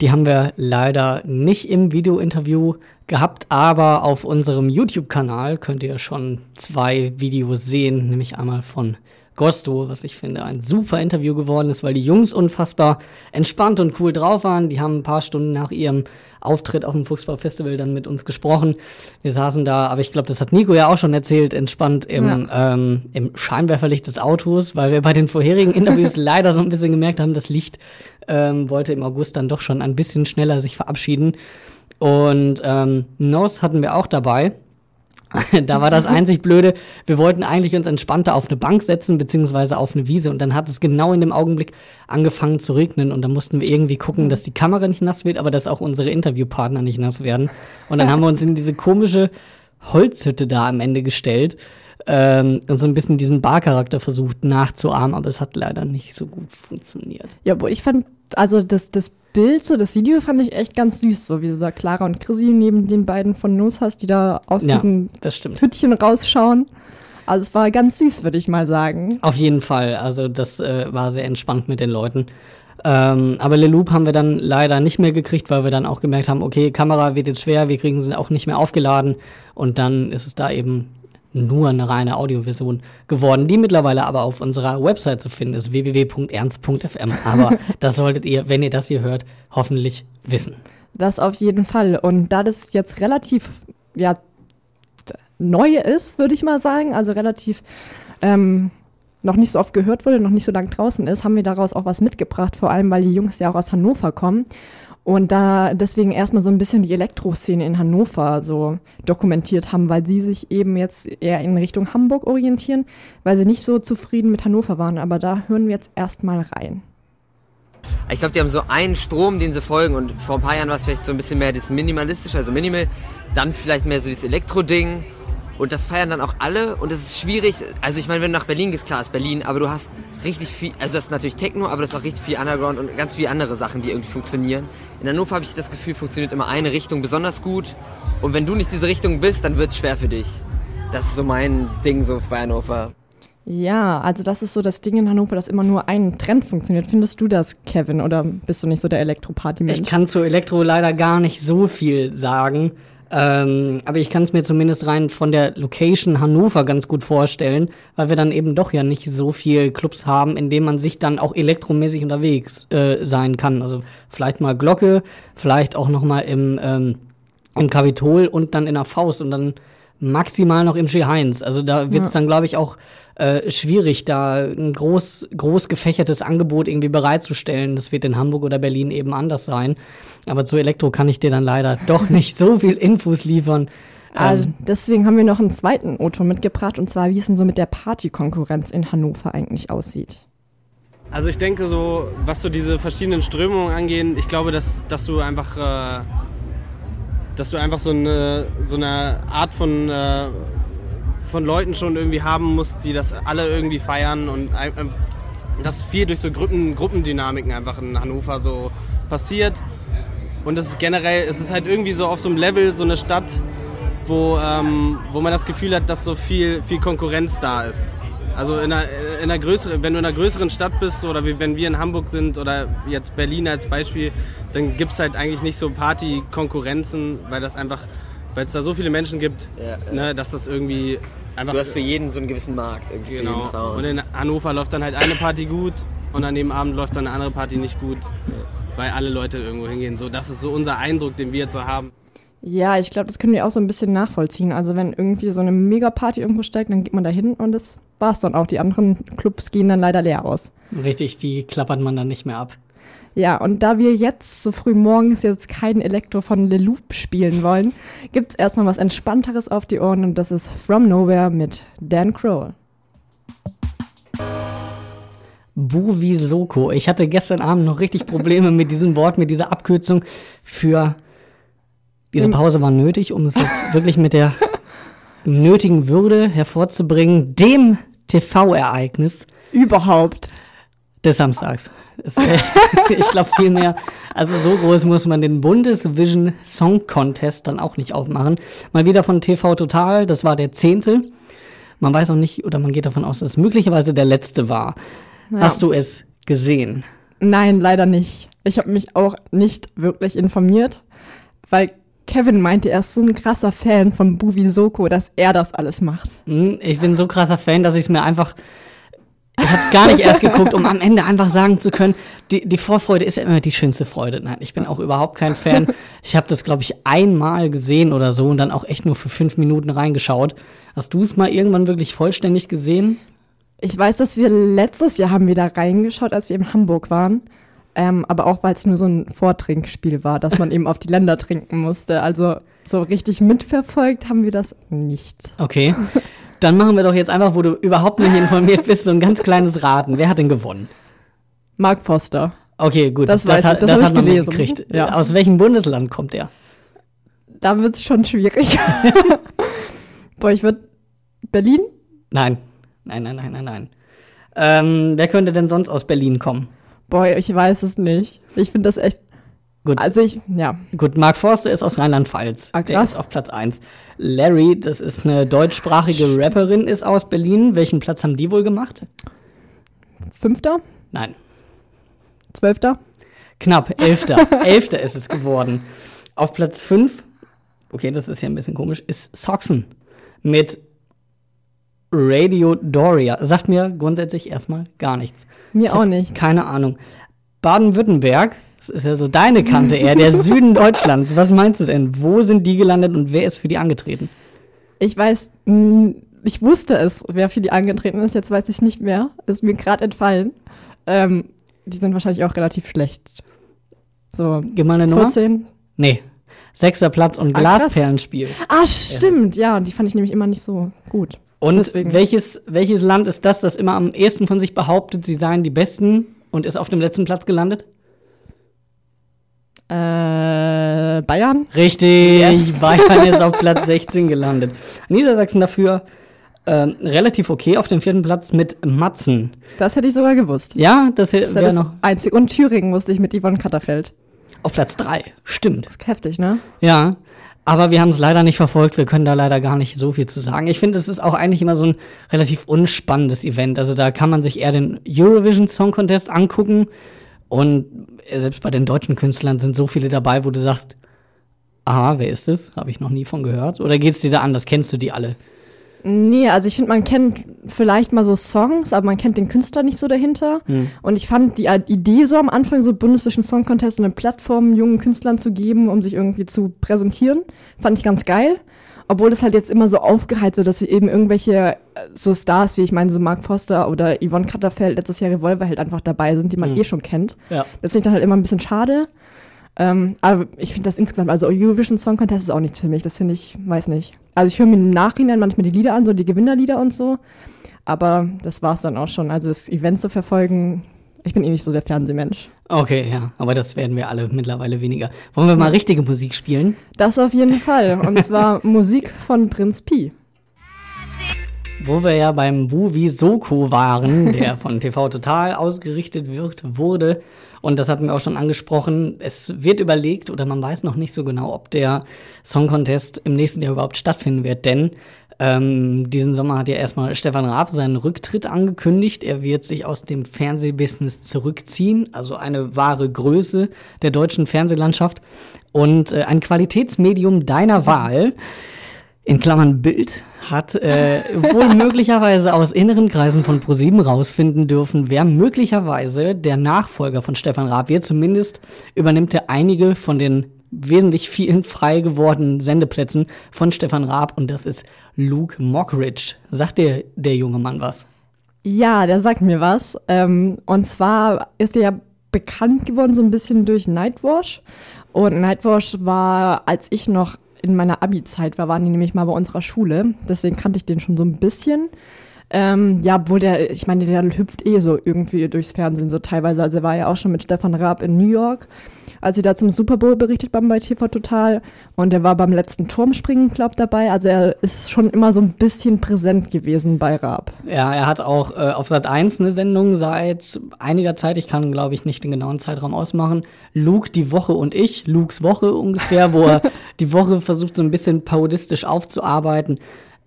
S3: die haben wir leider nicht im Video-Interview gehabt, aber auf unserem YouTube-Kanal könnt ihr schon zwei Videos sehen, nämlich einmal von Gosto, was ich finde ein super Interview geworden ist, weil die Jungs unfassbar entspannt und cool drauf waren. Die haben ein paar Stunden nach ihrem Auftritt auf dem Fuchsbau-Festival dann mit uns gesprochen. Wir saßen da, aber ich glaube, das hat Nico ja auch schon erzählt, entspannt im, ähm, im Scheinwerferlicht des Autos, weil wir bei den vorherigen Interviews leider so ein bisschen gemerkt haben, das Licht ähm, wollte im August dann doch schon ein bisschen schneller sich verabschieden. Und ähm, Nos hatten wir auch dabei. da war das einzig Blöde. Wir wollten eigentlich uns entspannter auf eine Bank setzen, beziehungsweise auf eine Wiese. Und dann hat es genau in dem Augenblick angefangen zu regnen. Und dann mussten wir irgendwie gucken, dass die Kamera nicht nass wird, aber dass auch unsere Interviewpartner nicht nass werden. Und dann haben wir uns in diese komische Holzhütte da am Ende gestellt ähm, und so ein bisschen diesen Barcharakter versucht nachzuahmen, aber es hat leider nicht so gut funktioniert.
S2: Ja, aber ich fand, also das, das Bild, so das Video fand ich echt ganz süß, so wie du da Clara und Chrissy neben den beiden von Nose hast, die da aus
S3: Ja,
S2: diesem. Hüttchen rausschauen. Also es war ganz süß, würde ich mal sagen.
S3: Auf jeden Fall. Also das äh, war sehr entspannt mit den Leuten. Ähm, aber Le Loop haben wir dann leider nicht mehr gekriegt, weil wir dann auch gemerkt haben, okay, Kamera wird jetzt schwer, wir kriegen sie auch nicht mehr aufgeladen. Und dann ist es da eben nur eine reine Audioversion geworden, die mittlerweile aber auf unserer Website zu finden ist, www.ernst.fm. Aber das solltet ihr, wenn ihr das hier hört, hoffentlich wissen.
S2: Das auf jeden Fall. Und da das jetzt relativ, ja, neu ist, würde ich mal sagen, also relativ ähm, noch nicht so oft gehört wurde, noch nicht so lang draußen ist, haben wir daraus auch was mitgebracht, vor allem weil die Jungs ja auch aus Hannover kommen. Und da deswegen erstmal so ein bisschen die Elektroszene in Hannover so dokumentiert haben, weil sie sich eben jetzt eher in Richtung Hamburg orientieren, weil sie nicht so zufrieden mit Hannover waren. Aber da hören wir jetzt erstmal rein.
S4: Ich glaube, die haben so einen Strom, den sie folgen und vor ein paar Jahren war es vielleicht so ein bisschen mehr das Minimalistische, also Minimal, dann vielleicht mehr so dieses Elektro-Ding und das feiern dann auch alle und es ist schwierig, also ich meine, wenn du nach Berlin gehst, klar ist Berlin, aber du hast richtig viel, also das ist natürlich Techno, aber das ist auch richtig viel Underground und ganz viele andere Sachen, die irgendwie funktionieren. In Hannover habe ich das Gefühl, funktioniert immer eine Richtung besonders gut und wenn du nicht diese Richtung bist, dann wird es schwer für dich. Das ist so mein Ding so bei Hannover.
S2: Ja, also das ist so das Ding in Hannover, dass immer nur ein Trend funktioniert. Findest du das, Kevin, oder bist du nicht so der Elektroparty-Mensch?
S3: Ich kann zu Elektro leider gar nicht so viel sagen. Ähm, aber ich kann es mir zumindest rein von der Location Hannover ganz gut vorstellen, weil wir dann eben doch ja nicht so viel Clubs haben, in denen man sich dann auch elektromäßig unterwegs äh, sein kann. Also vielleicht mal Glocke, vielleicht auch noch mal im, ähm, im Kapitol und dann in der Faust und dann maximal noch im G Heinz. Also da wird es
S2: Ja.
S3: dann, glaube ich, auch äh, schwierig, da ein groß, groß gefächertes Angebot irgendwie bereitzustellen. Das wird in Hamburg oder Berlin eben anders sein. Aber zu Elektro kann ich dir dann leider doch nicht so viel Infos liefern.
S2: Ah,
S3: Ähm,
S2: deswegen haben wir noch einen zweiten Otto mitgebracht, und zwar, wie es denn so mit der Partykonkurrenz in Hannover eigentlich aussieht.
S5: Also ich denke so, was so diese verschiedenen Strömungen angehen, ich glaube, dass, dass du einfach, äh, dass du einfach so eine, so eine Art von, äh, von Leuten schon irgendwie haben musst, die das alle irgendwie feiern und ein- dass viel durch so Gruppen, Gruppendynamiken einfach in Hannover so passiert. Und das ist generell, es ist halt irgendwie so auf so einem Level, so eine Stadt, wo, ähm, wo man das Gefühl hat, dass so viel, viel Konkurrenz da ist. Also in einer, in einer größeren, wenn du in einer größeren Stadt bist oder wie, wenn wir in Hamburg sind oder jetzt Berlin als Beispiel, dann gibt es halt eigentlich nicht so Party-Konkurrenzen, weil das einfach, weil es da so viele Menschen gibt,
S4: Ja, ja.
S5: Ne, dass das irgendwie einfach
S4: Du hast für jeden so einen gewissen Markt, irgendwie
S5: Genau.
S4: Sound.
S5: Und in Hannover läuft dann halt eine Party gut und an dem Abend läuft dann eine andere Party nicht gut, weil alle Leute irgendwo hingehen. So, das ist so unser Eindruck, den wir jetzt so haben.
S2: Ja, ich glaube, das können wir auch so ein bisschen nachvollziehen. Also wenn irgendwie so eine Megaparty irgendwo steigt, dann geht man da hin und das war's dann auch. Die anderen Clubs gehen dann leider leer aus.
S3: richtig, die klappert man dann nicht mehr ab.
S2: Ja, und da wir jetzt so früh morgens jetzt kein Elektro von Le Loop spielen wollen, gibt's erstmal was Entspannteres auf die Ohren und das ist From Nowhere mit Dan Kroll.
S3: Buvi Soko. Ich hatte gestern Abend noch richtig Probleme mit diesem Wort, mit dieser Abkürzung für. Diese Pause war nötig, um es jetzt wirklich mit der nötigen Würde hervorzubringen, dem TV-Ereignis
S2: Überhaupt.
S3: des Samstags. Es, äh, ich glaube vielmehr, also so groß muss man den Bundesvision Song Contest dann auch nicht aufmachen. Mal wieder von TV Total, das war der zehnte. Man weiß auch nicht, oder man geht davon aus, dass es möglicherweise der letzte war. Hast du es gesehen?
S2: Nein, leider nicht. Ich habe mich auch nicht wirklich informiert, weil Kevin meinte, er ist so ein krasser Fan von Buvi Soko, dass er das alles macht.
S3: Hm, Ich bin so krasser Fan, dass ich es mir einfach. Ich hab's gar nicht erst geguckt, um am Ende einfach sagen zu können, die, die Vorfreude ist ja immer die schönste Freude. Nein, ich bin auch überhaupt kein Fan. Ich habe das, glaube ich, einmal gesehen oder so und dann auch echt nur für fünf Minuten reingeschaut. Hast du es mal irgendwann wirklich vollständig gesehen?
S2: Ich weiß, dass wir letztes Jahr haben wir da reingeschaut, als wir in Hamburg waren. Ähm, aber auch, weil es nur so ein Vortrinkspiel war, dass man eben auf die Länder trinken musste. Also so richtig mitverfolgt haben wir das nicht.
S3: Okay. Dann machen wir doch jetzt einfach, wo du überhaupt nicht informiert bist, so ein ganz kleines Raten. Wer hat denn gewonnen?
S2: Mark Foster.
S3: Okay, gut.
S2: Das weiß
S3: hat,
S2: ich, das
S3: das hat man
S2: gelesen.
S3: mitgekriegt.
S2: Ja.
S3: Aus welchem Bundesland kommt er?
S2: Da wird es schon schwierig. Boah, ich würde Berlin?
S3: Nein. Nein, nein, nein, nein, nein. Ähm, wer könnte denn sonst aus Berlin kommen?
S2: Boah, ich weiß es nicht. Ich finde das echt.
S3: Gut.
S2: Also ich, ja.
S3: Gut, Mark Forster ist aus Rheinland-Pfalz.
S2: Ah,
S3: Der ist auf Platz 1. Larry, das ist eine deutschsprachige Rapperin, ist aus Berlin. Welchen Platz haben die wohl gemacht?
S2: Fünfter?
S3: Nein.
S2: Zwölfter?
S3: Knapp, Elfter. Elfter ist es geworden. Auf Platz 5, okay, das ist ja ein bisschen komisch, ist Soxen mit Radio Doria. Sagt mir grundsätzlich erstmal gar nichts.
S2: Mir
S3: Ich
S2: auch nicht.
S3: Keine Ahnung. Baden-Württemberg, das ist ja so deine Kante eher, der Süden Deutschlands. Was meinst du denn? Wo sind die gelandet und wer ist für die angetreten?
S2: Ich weiß, mh, ich wusste es, wer für die angetreten ist. Jetzt weiß ich es nicht mehr. Ist mir gerade entfallen. Ähm, die sind wahrscheinlich auch relativ schlecht. So,
S3: Gib mal eine Nummer.
S2: 14.
S3: Nee. Sechster Platz und
S2: Ah.
S3: Glasperlenspiel.
S2: Ah, stimmt. Ja, und die fand ich nämlich immer nicht so gut.
S3: Und
S2: Deswegen.
S3: welches, welches Land ist das, das immer am ehesten von sich behauptet, sie seien die Besten und ist auf dem letzten Platz gelandet?
S2: Äh, Bayern?
S3: Richtig,
S2: Yes.
S3: Bayern ist auf Platz 16 gelandet. Niedersachsen dafür ähm, relativ okay auf dem vierten Platz mit Matzen.
S2: Das hätte ich sogar gewusst.
S3: Ja, das
S2: Das wäre das
S3: noch
S2: einzige. Und Thüringen wusste ich mit Yvonne Katterfeld.
S3: auf Platz 3. Stimmt.
S2: Das ist heftig, ne?
S3: Ja, aber wir haben es leider nicht verfolgt. Wir können da leider gar nicht so viel zu sagen. Ich finde, es ist auch eigentlich immer so ein relativ unspannendes Event. Also da kann man sich eher den Eurovision Song Contest angucken. Und selbst bei den deutschen Künstlern sind so viele dabei, wo du sagst, aha, wer ist es? Habe ich noch nie von gehört. Oder geht's dir da anders? Kennst du die alle?
S2: Nee, also ich finde, man kennt vielleicht mal so Songs, aber man kennt den Künstler nicht so dahinter. Und ich fand die Idee so am Anfang, so Bundesvision Song Contest eine Plattform jungen Künstlern zu geben, um sich irgendwie zu präsentieren, fand ich ganz geil. Obwohl es halt jetzt immer so aufgeheizt wird, dass sie eben irgendwelche äh, so Stars, wie ich meine, so Mark Foster oder Yvonne Katterfeld, letztes Jahr Revolver halt einfach dabei sind, die man eh schon kennt.
S3: Ja.
S2: Das finde ich dann halt immer ein bisschen schade. Ähm, aber ich finde das insgesamt, also Eurovision Song Contest ist auch nichts für mich. Das finde ich, weiß nicht. Also ich höre mir im Nachhinein manchmal die Lieder an, so die Gewinnerlieder und so. Aber das war's dann auch schon. Also das Event zu verfolgen, ich bin eh nicht so der Fernsehmensch.
S3: Okay, ja, aber das werden wir alle mittlerweile weniger. Wollen wir mal richtige Musik spielen?
S2: Das auf jeden Fall. Und zwar Musik von Prinz Pi.
S3: Wo wir ja beim Buvi Soko waren, der von TV Total ausgerichtet wird, wurde. Und das hatten wir auch schon angesprochen. Es wird überlegt oder man weiß noch nicht so genau, ob der Song Contest im nächsten Jahr überhaupt stattfinden wird. Denn ähm, diesen Sommer hat ja erstmal Stefan Raab seinen Rücktritt angekündigt. Er wird sich aus dem Fernsehbusiness zurückziehen. Also eine wahre Größe der deutschen Fernsehlandschaft. Und äh, ein Qualitätsmedium deiner Wahl in Klammern Bild, hat äh, wohl möglicherweise aus inneren Kreisen von ProSieben rausfinden dürfen, wer möglicherweise der Nachfolger von Stefan Raab wird. Zumindest übernimmt er einige von den wesentlich vielen frei gewordenen Sendeplätzen von Stefan Raab und das ist Luke Mockridge. Sagt dir der junge Mann was?
S2: Ja, der sagt mir was. Ähm, und zwar ist er ja bekannt geworden so ein bisschen durch Nightwash. Und Nightwash war, als ich noch in meiner Abi-Zeit war, waren die nämlich mal bei unserer Schule. Deswegen kannte ich den schon so ein bisschen. Ähm, ja, obwohl der, ich meine, der hüpft eh so irgendwie durchs Fernsehen so teilweise. Also er war ja auch schon mit Stefan Raab in New York, als sie da zum Super Bowl berichtet haben bei TV Total. Und er war beim letzten Turmspringen, glaub dabei. Also er ist schon immer so ein bisschen präsent gewesen bei Raab.
S3: Ja, er hat auch äh, auf Sat 1 eine Sendung seit einiger Zeit. Ich kann, glaube ich, nicht den genauen Zeitraum ausmachen. Luke die Woche und ich, Lukes Woche ungefähr, wo er die Woche versucht, so ein bisschen parodistisch aufzuarbeiten.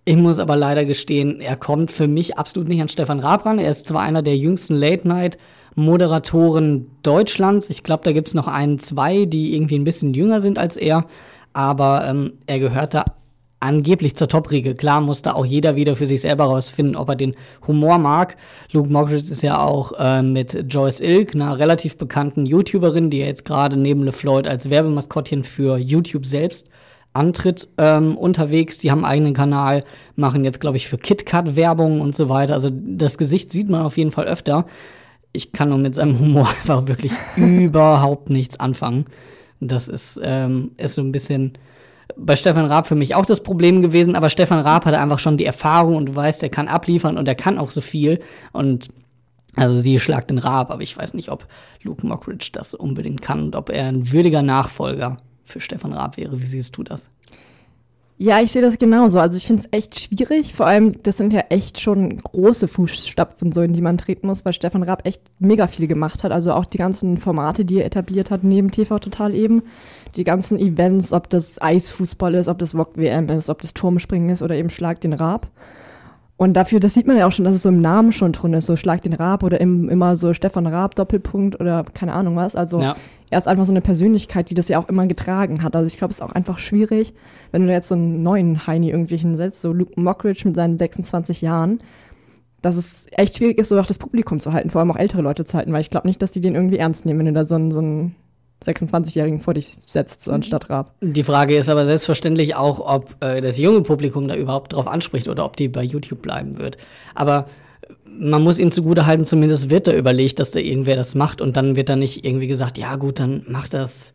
S3: Ich muss aber leider gestehen, er kommt für mich absolut nicht an Stefan Raab ran. Er ist zwar einer der jüngsten Late-Night-Moderatoren Deutschlands. Ich glaube, da gibt es noch einen, zwei, die irgendwie ein bisschen jünger sind als er. Aber ähm, er gehört da angeblich zur Top-Riege. Klar muss da auch jeder wieder für sich selber rausfinden, ob er den Humor mag. Luke Mockridge ist ja auch äh, mit Joyce Ilk, einer relativ bekannten YouTuberin, die ja jetzt gerade neben LeFloid als Werbemaskottchen für YouTube selbst antritt, ähm, unterwegs. Die haben einen eigenen Kanal, machen jetzt, glaube ich, für KitKat Werbung und so weiter. Also das Gesicht sieht man auf jeden Fall öfter. Ich kann nur mit seinem Humor einfach wirklich überhaupt nichts anfangen. Das ist, ähm, ist so ein bisschen bei Stefan Raab für mich auch das Problem gewesen, aber Stefan Raab hatte einfach schon die Erfahrung und du weißt, er kann abliefern und er kann auch so viel. Und also sie schlagt den Raab, aber ich weiß nicht, ob Luke Mockridge das unbedingt kann und ob er ein würdiger Nachfolger für Stefan Raab wäre. Wie siehst du das?
S2: Ja, ich sehe das genauso. Also ich finde es echt schwierig. Vor allem, das sind ja echt schon große Fußstapfen, so in die man treten muss, weil Stefan Raab echt mega viel gemacht hat. Also auch die ganzen Formate, die er etabliert hat, neben TV Total eben. Die ganzen Events, ob das Eisfußball ist, ob das Wok WM ist, ob das Turmspringen ist oder eben Schlag den Raab. Und dafür, das sieht man ja auch schon, dass es so im Namen schon drin ist, so Schlag den Raab oder im, immer so Stefan Raab Doppelpunkt oder keine Ahnung was. Also
S3: Ja.
S2: Er ist einfach so eine Persönlichkeit, die das ja auch immer getragen hat. Also ich glaube, es ist auch einfach schwierig, wenn du da jetzt so einen neuen Heini irgendwie hinsetzt, so Luke Mockridge mit seinen 26 Jahren, dass es echt schwierig ist, so auch das Publikum zu halten, vor allem auch ältere Leute zu halten, weil ich glaube nicht, dass die den irgendwie ernst nehmen, wenn du da so einen, so einen 26-Jährigen vor dich setzt, so anstatt Raab.
S3: Die Frage ist aber selbstverständlich auch, ob äh, das junge Publikum da überhaupt drauf anspricht oder ob die bei YouTube bleiben wird. Aber man muss ihm zugute halten, zumindest wird da überlegt, dass da irgendwer das macht und dann wird da nicht irgendwie gesagt, ja gut, dann macht das.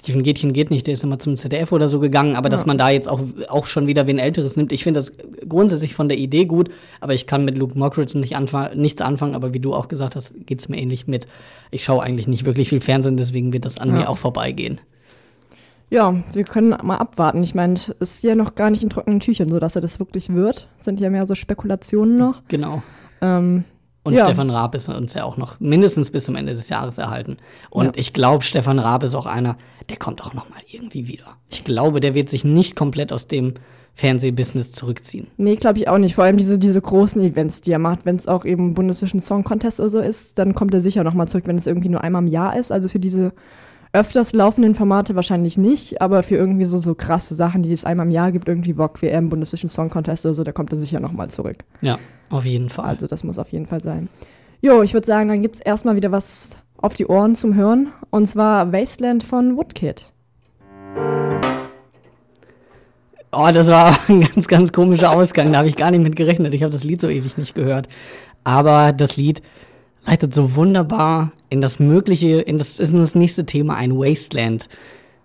S3: Steven Gätchen geht nicht, der ist immer zum ZDF oder so gegangen, aber dass man da jetzt auch, auch schon wieder wen Älteres nimmt, ich finde das grundsätzlich von der Idee gut, aber ich kann mit Luke Mockridge nicht anfa nichts anfangen, aber wie du auch gesagt hast, geht's mir ähnlich mit. Ich schaue eigentlich nicht wirklich viel Fernsehen, deswegen wird das an
S2: Ja.
S3: mir auch vorbeigehen.
S2: Ja, wir können mal abwarten. Ich meine, es ist ja noch gar nicht in trockenen Tüchern, so dass er das wirklich wird. Sind ja mehr so Spekulationen noch.
S3: Genau.
S2: Ähm,
S3: Und
S2: Ja.
S3: Stefan Raab ist uns ja auch noch mindestens bis zum Ende des Jahres erhalten. Und
S2: Ja.
S3: ich glaube, Stefan Raab ist auch einer, der kommt auch noch mal irgendwie wieder. Ich glaube, der wird sich nicht komplett aus dem Fernsehbusiness zurückziehen.
S2: Nee, glaube ich auch nicht. Vor allem diese, diese großen Events, die er macht, wenn es auch eben Bundesvision Song Contest oder so ist, dann kommt er sicher nochmal zurück, wenn es irgendwie nur einmal im Jahr ist. Also für diese öfters laufenden Formate wahrscheinlich nicht, aber für irgendwie so, so krasse Sachen, die es einmal im Jahr gibt, irgendwie VOG, WM, Bundesvision Song Contest oder so, da kommt er sicher nochmal zurück.
S3: Ja, auf jeden Fall.
S2: Also das muss auf jeden Fall sein. Jo, ich würde sagen, dann gibt es erstmal wieder was auf die Ohren zum Hören. Und zwar Wasteland von Woodkid.
S3: Oh, das war ein ganz, ganz komischer Ausgang. Da habe ich gar nicht mit gerechnet. Ich habe das Lied so ewig nicht gehört. Aber das Lied leitet so wunderbar in das mögliche, in das, in das nächste Thema ein Wasteland.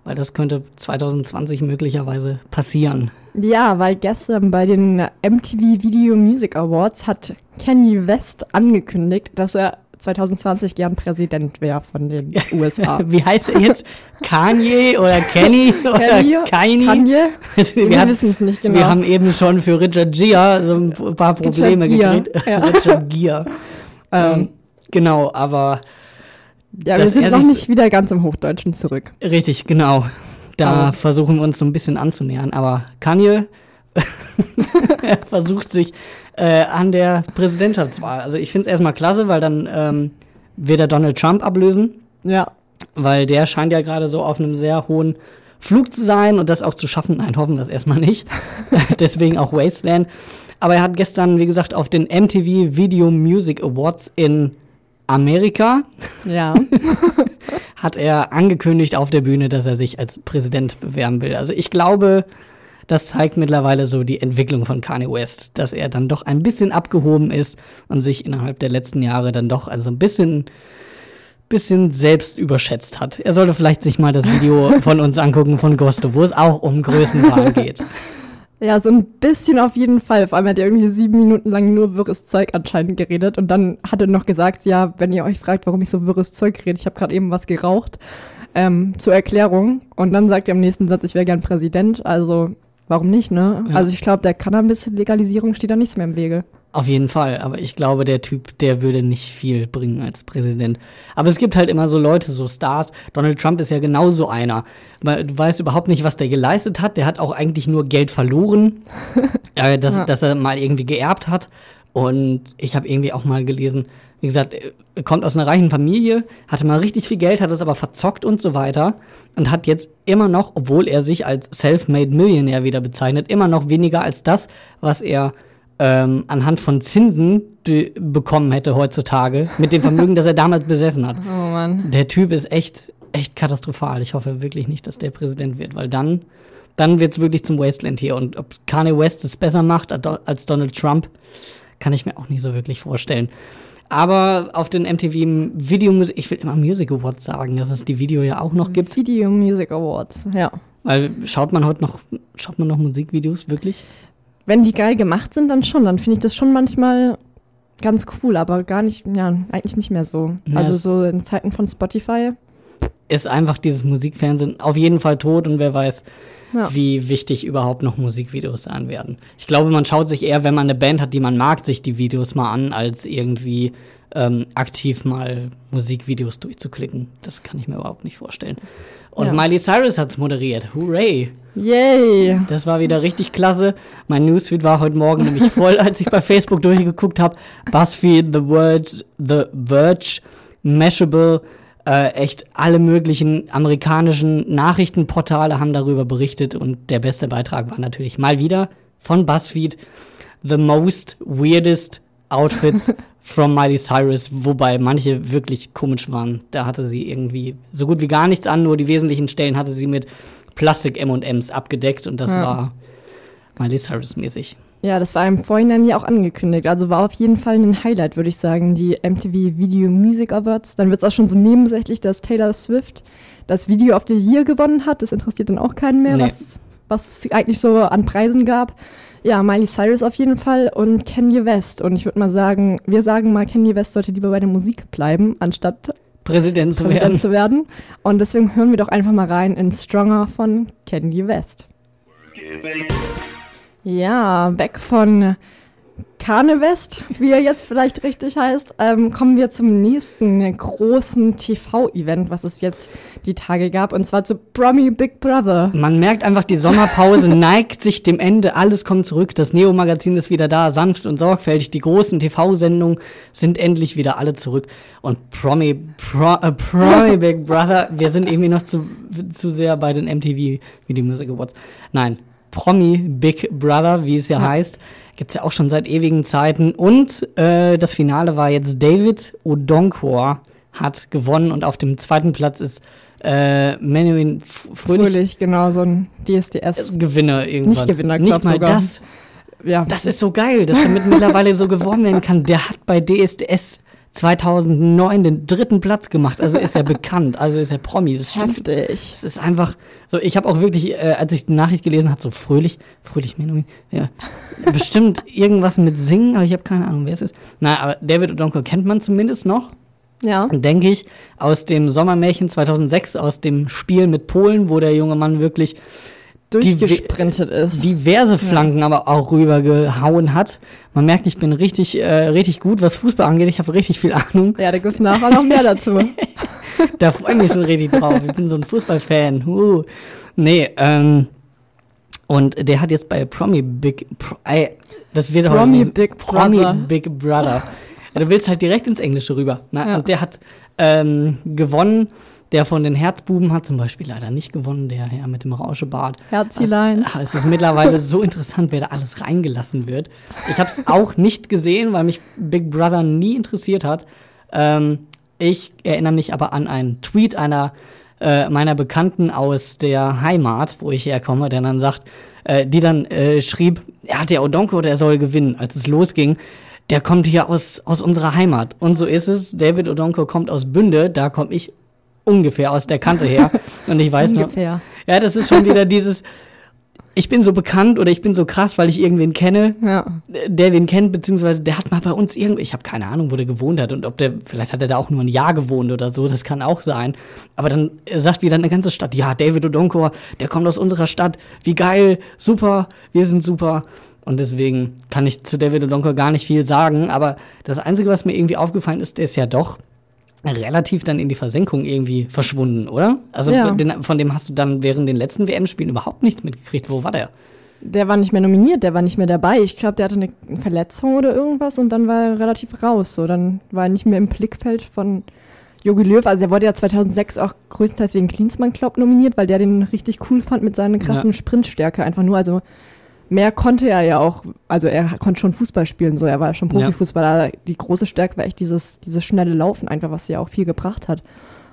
S3: Weil das könnte 2020 möglicherweise passieren.
S2: Ja, weil gestern bei den MTV Video Music Awards hat Kanye West angekündigt, dass er 2020 gern Präsident wäre von den USA.
S3: Wie heißt er jetzt? Kanye oder Kenny oder
S2: Kanye?
S3: Kanye?
S2: Kanye?
S3: wir,
S2: Wir wissen es nicht genau.
S3: wir haben eben schon für Richard Gere so ein paar Probleme
S2: Gere,
S3: gekriegt.
S2: ja.
S3: Richard Gere.
S2: ähm,
S3: Ähm, genau, aber
S2: ja, wir sind noch nicht wieder ganz im Hochdeutschen zurück.
S3: richtig, genau. Da
S2: Aber-
S3: versuchen wir uns so ein bisschen anzunähern. Aber Kanye er versucht sich äh, an der Präsidentschaftswahl. Also ich finde es erstmal klasse, weil dann ähm, wird er Donald Trump ablösen.
S2: Ja,
S3: weil der scheint ja gerade so auf einem sehr hohen Flug zu sein und das auch zu schaffen. Nein, hoffen wir es erstmal nicht. Deswegen auch Wasteland. Aber er hat gestern, wie gesagt, auf den MTV Video Music Awards in Amerika
S2: ja.
S3: hat er angekündigt auf der Bühne, dass er sich als Präsident bewerben will. Also ich glaube, das zeigt mittlerweile so die Entwicklung von Kanye West, dass er dann doch ein bisschen abgehoben ist und sich innerhalb der letzten Jahre dann doch also ein bisschen bisschen selbst überschätzt hat. Er sollte vielleicht sich mal das Video von uns angucken von Gusto, wo es auch um Größenwahn geht.
S2: Ja, so ein bisschen auf jeden Fall. Vor allem hat er irgendwie sieben Minuten lang nur wirres Zeug anscheinend geredet und dann hat er noch gesagt, ja, wenn ihr euch fragt, warum ich so wirres Zeug rede, ich habe gerade eben was geraucht, ähm, zur Erklärung. Und dann sagt er im nächsten Satz, ich wäre gern Präsident. Also warum nicht, ne?
S3: Ja.
S2: Also ich glaube, der Cannabis-Legalisierung steht da nichts mehr im Wege.
S3: Auf jeden Fall, aber ich glaube, der Typ, der würde nicht viel bringen als Präsident. Aber es gibt halt immer so Leute, so Stars. Donald Trump ist ja genauso einer. Du weißt überhaupt nicht, was der geleistet hat. Der hat auch eigentlich nur Geld verloren, äh, das,
S2: Ja.
S3: das er mal irgendwie geerbt hat. Und ich habe irgendwie auch mal gelesen, wie gesagt, er kommt aus einer reichen Familie, hatte mal richtig viel Geld, hat es aber verzockt und so weiter und hat jetzt immer noch, obwohl er sich als Self-Made Millionär wieder bezeichnet, immer noch weniger als das, was er ähm, anhand von Zinsen be- bekommen hätte heutzutage mit dem Vermögen, das er damals besessen hat.
S2: Oh Mann.
S3: Der Typ ist echt, echt katastrophal. Ich hoffe wirklich nicht, dass der Präsident wird, weil dann, dann wird es wirklich zum Wasteland hier. Und ob Kanye West es besser macht als als Donald Trump, kann ich mir auch nicht so wirklich vorstellen. Aber auf den MTV Video Music, ich will immer Music Awards sagen, dass es die Video ja auch noch gibt.
S2: Video Music Awards, ja.
S3: Weil schaut man heute noch, schaut man noch Musikvideos wirklich?
S2: Wenn die geil gemacht sind, dann schon. Dann finde ich das schon manchmal ganz cool, aber gar nicht, ja, eigentlich nicht mehr so.
S3: Ja,
S2: also so in Zeiten von Spotify.
S3: ist einfach dieses Musikfernsehen auf jeden Fall tot und wer weiß,
S2: Ja.
S3: wie wichtig überhaupt noch Musikvideos sein werden. Ich glaube, man schaut sich eher, wenn man eine Band hat, die man mag, sich die Videos mal an, als irgendwie ähm, aktiv mal Musikvideos durchzuklicken. Das kann ich mir überhaupt nicht vorstellen. Und
S2: Ja.
S3: Miley Cyrus hat's moderiert. Hooray!
S2: Yay!
S3: Das war wieder richtig klasse. Mein Newsfeed war heute Morgen nämlich voll, als ich bei Facebook durchgeguckt habe. BuzzFeed, The Word, The Verge, Mashable, äh, echt alle möglichen amerikanischen Nachrichtenportale haben darüber berichtet und der beste Beitrag war natürlich mal wieder von BuzzFeed The Most Weirdest Outfits from Miley Cyrus, wobei manche wirklich komisch waren. Da hatte sie irgendwie so gut wie gar nichts an, nur die wesentlichen Stellen hatte sie mit Plastik-M&M's abgedeckt und das
S2: Ja.
S3: war Miley Cyrus-mäßig.
S2: Ja, das war im Vorhinein ja auch angekündigt. Also war auf jeden Fall ein Highlight, würde ich sagen, die MTV Video Music Awards. Dann wird es auch schon so nebensächlich, dass Taylor Swift das Video of the Year gewonnen hat. Das interessiert dann auch keinen mehr,
S3: Nee.
S2: was, was es eigentlich so an Preisen gab. Ja, Miley Cyrus auf jeden Fall und Kanye West. Und ich würde mal sagen, wir sagen mal, Kanye West sollte lieber bei der Musik bleiben, anstatt
S3: Präsident zu
S2: Präsident
S3: werden.
S2: zu werden. Und deswegen hören wir doch einfach mal rein in Stronger von Kanye West. Ja, weg von Kanye West, wie er jetzt vielleicht richtig heißt, ähm, kommen wir zum nächsten großen TV-Event, was es jetzt die Tage gab, und zwar zu Promi Big Brother.
S3: Man merkt einfach, die Sommerpause neigt sich dem Ende, alles kommt zurück, das Neo-Magazin ist wieder da, sanft und sorgfältig, die großen TV-Sendungen sind endlich wieder alle zurück. Und Promi, Pro, äh, Promi Big Brother, wir sind irgendwie noch zu, zu sehr bei den MTV Video Music Awards. Nein, Promi Big Brother, wie es ja, heißt, gibt's ja auch schon seit ewigen Zeiten. Und äh, das Finale war jetzt David Odonkor hat gewonnen und auf dem zweiten Platz ist äh, Menuhin F- Fröhlich,
S2: Fröhlich, genau, so ein DSDS.
S3: Gewinner irgendwann.
S2: Nicht Gewinner,
S3: Nicht mal
S2: sogar.
S3: das.
S2: Ja,
S3: Das ist so geil, dass damit mittlerweile so geworben werden kann. Der hat bei DSDS 2009 den dritten Platz gemacht. Also ist er bekannt, also ist er Promi. Das stimmt.
S2: heftig.
S3: Es ist einfach so, ich habe auch wirklich, äh, als ich die Nachricht gelesen habe, so fröhlich, fröhlich Menuhin, ja, bestimmt irgendwas mit Singen, aber ich habe keine Ahnung, wer es ist. Na, aber David O'Donkor kennt man zumindest noch,
S2: Ja,
S3: denke ich, aus dem Sommermärchen 2006, aus dem Spiel mit Polen, wo der junge Mann wirklich
S2: durchgesprintet ist.
S3: diverse Flanken aber auch rübergehauen hat. Man merkt, ich bin richtig, äh, richtig gut, was Fußball angeht. Ich habe richtig viel Ahnung.
S2: Ja, da gibt es nachher noch mehr dazu.
S3: Da freue ich mich so richtig drauf. Ich bin so ein Fußballfan. Uh. Nee, ähm, und der hat jetzt bei Promi Big, Pro, ey, das wird
S2: Promi
S3: heute
S2: Big
S3: Promi
S2: Brother.
S3: Big Brother. Ja, du willst halt direkt ins Englische rüber. Na,
S2: Ja.
S3: Und der hat ähm, gewonnen. Der von den Herzbuben hat zum Beispiel leider nicht gewonnen, der Herr mit dem Rauschebart.
S2: Herzilein.
S3: Also, es ist mittlerweile so interessant, wer da alles reingelassen wird. Ich habe es auch nicht gesehen, weil mich Big Brother nie interessiert hat. Ähm, ich erinnere mich aber an einen Tweet einer äh, meiner Bekannten aus der Heimat, wo ich herkomme, der dann sagt, äh, die dann äh, schrieb, ja, der Odonko, der soll gewinnen, als es losging. Der kommt hier aus, aus unserer Heimat. Und so ist es. David Odonko kommt aus Bünde, da komme ich ungefähr aus der Kante her. Und ich weiß noch,
S2: Ungefähr.
S3: ja, das ist schon wieder dieses, ich bin so bekannt oder ich bin so krass, weil ich irgendwen kenne,
S2: Ja.
S3: der wen kennt, beziehungsweise der hat mal bei uns irgendwie, ich habe keine Ahnung, wo der gewohnt hat und ob der, vielleicht hat er da auch nur ein Jahr gewohnt oder so, das kann auch sein. Aber dann sagt wieder eine ganze Stadt, ja, David Odonkor, der kommt aus unserer Stadt, wie geil, super, wir sind super. Und deswegen kann ich zu David Odonkor gar nicht viel sagen, aber das Einzige, was mir irgendwie aufgefallen ist, der ist ja doch relativ dann in die Versenkung irgendwie verschwunden, oder? Also
S2: Ja.
S3: von, den, von dem hast du dann während den letzten WM-Spielen überhaupt nichts mitgekriegt. Wo war der?
S2: Der war nicht mehr nominiert, der war nicht mehr dabei. Ich glaube, der hatte eine Verletzung oder irgendwas und dann war er relativ raus. So, dann war er nicht mehr im Blickfeld von Jogi Löw. Also der wurde ja 2006 auch größtenteils wegen Klinsmann Club nominiert, weil der den richtig cool fand mit seiner krassen
S3: Ja.
S2: Sprintstärke. Einfach nur, also mehr konnte er ja auch. Also er konnte schon Fußball spielen, so er war schon
S3: Ja.
S2: Profifußballer. Die große Stärke war echt dieses, dieses schnelle Laufen einfach, was ja auch viel gebracht hat.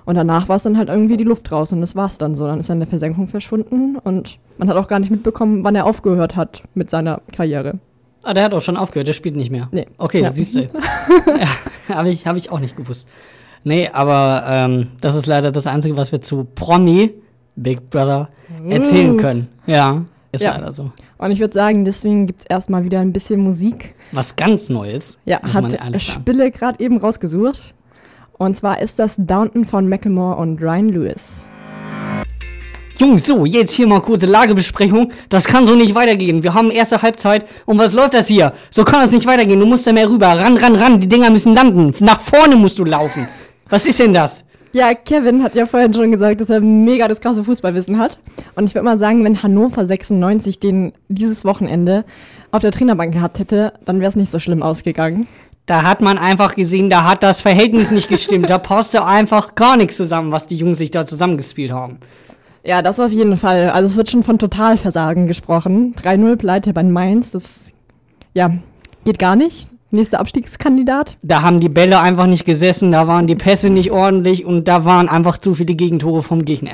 S2: Und danach war es dann halt irgendwie die Luft raus und das war es dann so. Dann ist er in der Versenkung verschwunden und man hat auch gar nicht mitbekommen, wann er aufgehört hat mit seiner Karriere.
S3: Ah, der hat auch schon aufgehört, der spielt nicht mehr.
S2: Nee.
S3: Okay,
S2: Ja.
S3: siehst du. ja, habe ich, hab ich auch nicht gewusst. Nee, aber ähm, das ist leider das Einzige, was wir zu Promi Big Brother erzählen können. Ja, ist
S2: Ja.
S3: leider so.
S2: Und ich würde sagen, deswegen gibt es erstmal wieder ein bisschen Musik.
S3: Was ganz Neues.
S2: Ja, hat. Spille gerade eben rausgesucht. Und zwar ist das Downton von Macklemore und Ryan Lewis.
S3: Jungs, so, jetzt hier mal kurze Lagebesprechung. Das kann so nicht weitergehen. Wir haben erste Halbzeit. Und was läuft das hier? So kann das nicht weitergehen. Du musst da mehr rüber. Ran, ran, ran. Die Dinger müssen landen. Nach vorne musst du laufen. Was ist denn das?
S2: Ja, Kevin hat ja vorhin schon gesagt, dass er mega das krasse Fußballwissen hat. Und ich würde mal sagen, wenn Hannover 96 den dieses Wochenende auf der Trainerbank gehabt hätte, dann wäre es nicht so schlimm ausgegangen.
S3: Da hat man einfach gesehen, da hat das Verhältnis nicht gestimmt. Da passte einfach gar nichts zusammen, was die Jungs sich da zusammengespielt haben.
S2: Ja, das auf jeden Fall. Also es wird schon von Totalversagen gesprochen. 3-0 pleite bei Mainz, das ja, geht gar nicht. Nächster Abstiegskandidat.
S3: Da haben die Bälle einfach nicht gesessen, da waren die Pässe nicht ordentlich und da waren einfach zu viele Gegentore vom Gegner.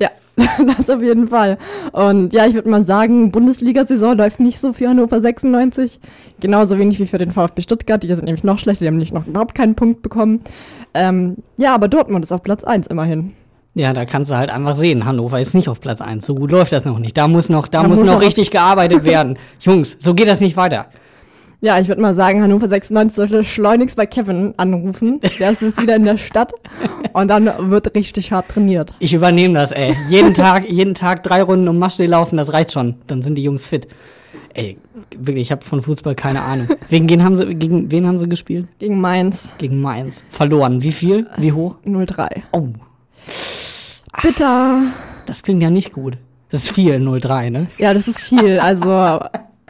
S2: Ja, das auf jeden Fall. Und ja, ich würde mal sagen, Bundesliga-Saison läuft nicht so für Hannover 96. Genauso wenig wie für den VfB Stuttgart. Die sind nämlich noch schlechter, die haben nicht noch überhaupt keinen Punkt bekommen. Ähm, ja, aber Dortmund ist auf Platz 1 immerhin.
S3: Ja, da kannst du halt einfach sehen, Hannover ist nicht auf Platz 1. So gut läuft das noch nicht. Da muss noch, da,
S2: Da
S3: muss
S2: muss
S3: noch- richtig gearbeitet werden. Jungs, so geht das nicht weiter.
S2: Ja, ich würde mal sagen, Hannover 96 sollte schleunigst bei Kevin anrufen. Der ist jetzt wieder in der Stadt und dann wird richtig hart trainiert.
S3: Ich übernehme das, ey. Jeden Tag, jeden Tag drei Runden um Maschsee laufen, das reicht schon. Dann sind die Jungs fit. Ey, wirklich, ich habe von Fußball keine Ahnung. Wegen wen haben sie, gegen wen haben sie gespielt?
S2: Gegen Mainz
S3: Gegen Mainz. Verloren. Wie viel? Wie hoch?
S2: 0-3.
S3: Oh,
S2: Bitter.
S3: das klingt ja nicht gut. Das ist viel, 0-3, ne?
S2: Ja, das ist viel. Also,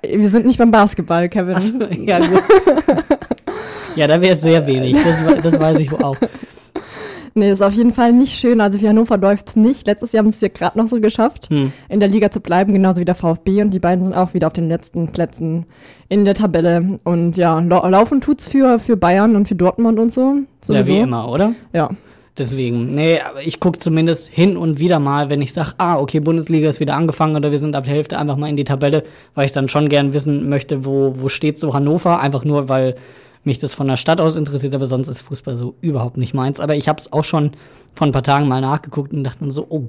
S2: wir sind nicht beim Basketball, Kevin.
S3: ja, gut. ja, da wäre es sehr wenig. Das, das weiß ich auch.
S2: Nee, ist auf jeden Fall nicht schön. Also für Hannover läuft es nicht. Letztes Jahr haben es ja gerade noch so geschafft,
S3: Hm.
S2: in der Liga zu bleiben, genauso wie der VfB. Und die beiden sind auch wieder auf den letzten Plätzen in der Tabelle. Und ja, lau laufen tut's für, für Bayern und für Dortmund und so.
S3: Ja,
S2: Sowieso.
S3: wie immer, oder?
S2: Ja.
S3: Deswegen, nee, aber ich gucke zumindest hin und wieder mal, wenn ich sage, ah, okay, Bundesliga ist wieder angefangen oder wir sind ab der Hälfte einfach mal in die Tabelle, weil ich dann schon gern wissen möchte, wo, wo steht so Hannover, einfach nur, weil mich das von der Stadt aus interessiert, aber sonst ist Fußball so überhaupt nicht meins. Aber ich habe es auch schon vor ein paar Tagen mal nachgeguckt und dachte dann so, oh,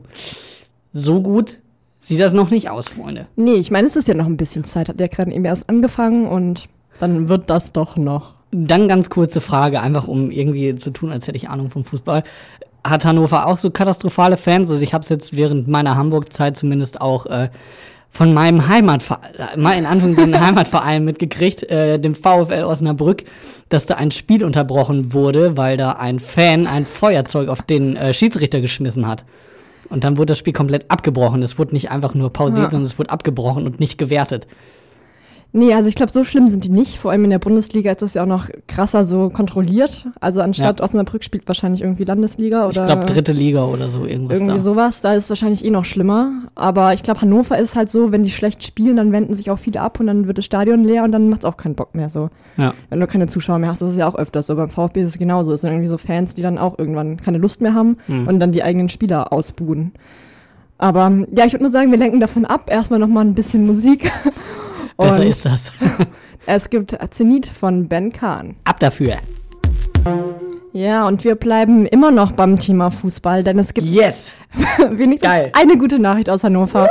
S3: so gut sieht das noch nicht aus, Freunde.
S2: Nee, ich meine, es ist ja noch ein bisschen Zeit. Hat der gerade eben erst angefangen und dann wird das doch noch.
S3: Dann ganz kurze Frage, einfach um irgendwie zu tun, als hätte ich Ahnung vom Fußball. Hat Hannover auch so katastrophale Fans? Also ich habe es jetzt während meiner Hamburg-Zeit zumindest auch äh, von meinem Heimatverein, äh, mal in Anführungszeichen Heimatverein mitgekriegt, äh, dem VfL Osnabrück, dass da ein Spiel unterbrochen wurde, weil da ein Fan ein Feuerzeug auf den äh, Schiedsrichter geschmissen hat. Und dann wurde das Spiel komplett abgebrochen. Es wurde nicht einfach nur pausiert,
S2: Ja.
S3: sondern es wurde abgebrochen und nicht gewertet.
S2: Nee, also ich glaube, so schlimm sind die nicht. Vor allem in der Bundesliga ist das ja auch noch krasser so kontrolliert. Also anstatt Osnabrück spielt wahrscheinlich irgendwie Landesliga oder
S3: Ich glaube, dritte Liga oder so, irgendwas
S2: irgendwie
S3: da.
S2: sowas. Da ist es wahrscheinlich eh noch schlimmer. Aber ich glaube, Hannover ist halt so, wenn die schlecht spielen, dann wenden sich auch viele ab und dann wird das Stadion leer und dann macht es auch keinen Bock mehr so.
S3: Ja.
S2: Wenn du keine Zuschauer mehr hast, das ist ja auch öfters so. Beim VfB ist es genauso. Es sind irgendwie so Fans, die dann auch irgendwann keine Lust mehr haben
S3: Hm.
S2: und dann die eigenen Spieler ausbuhen. Aber ja, ich würde nur sagen, wir lenken davon ab. Erstmal nochmal ein bisschen Musik.
S3: Besser ist das.
S2: es gibt Zenit von Ben Kahn.
S3: Ab dafür.
S2: Ja, und wir bleiben immer noch beim Thema Fußball, denn es gibt
S3: Yes!
S2: wenigstens
S3: Geil.
S2: eine gute Nachricht aus Hannover.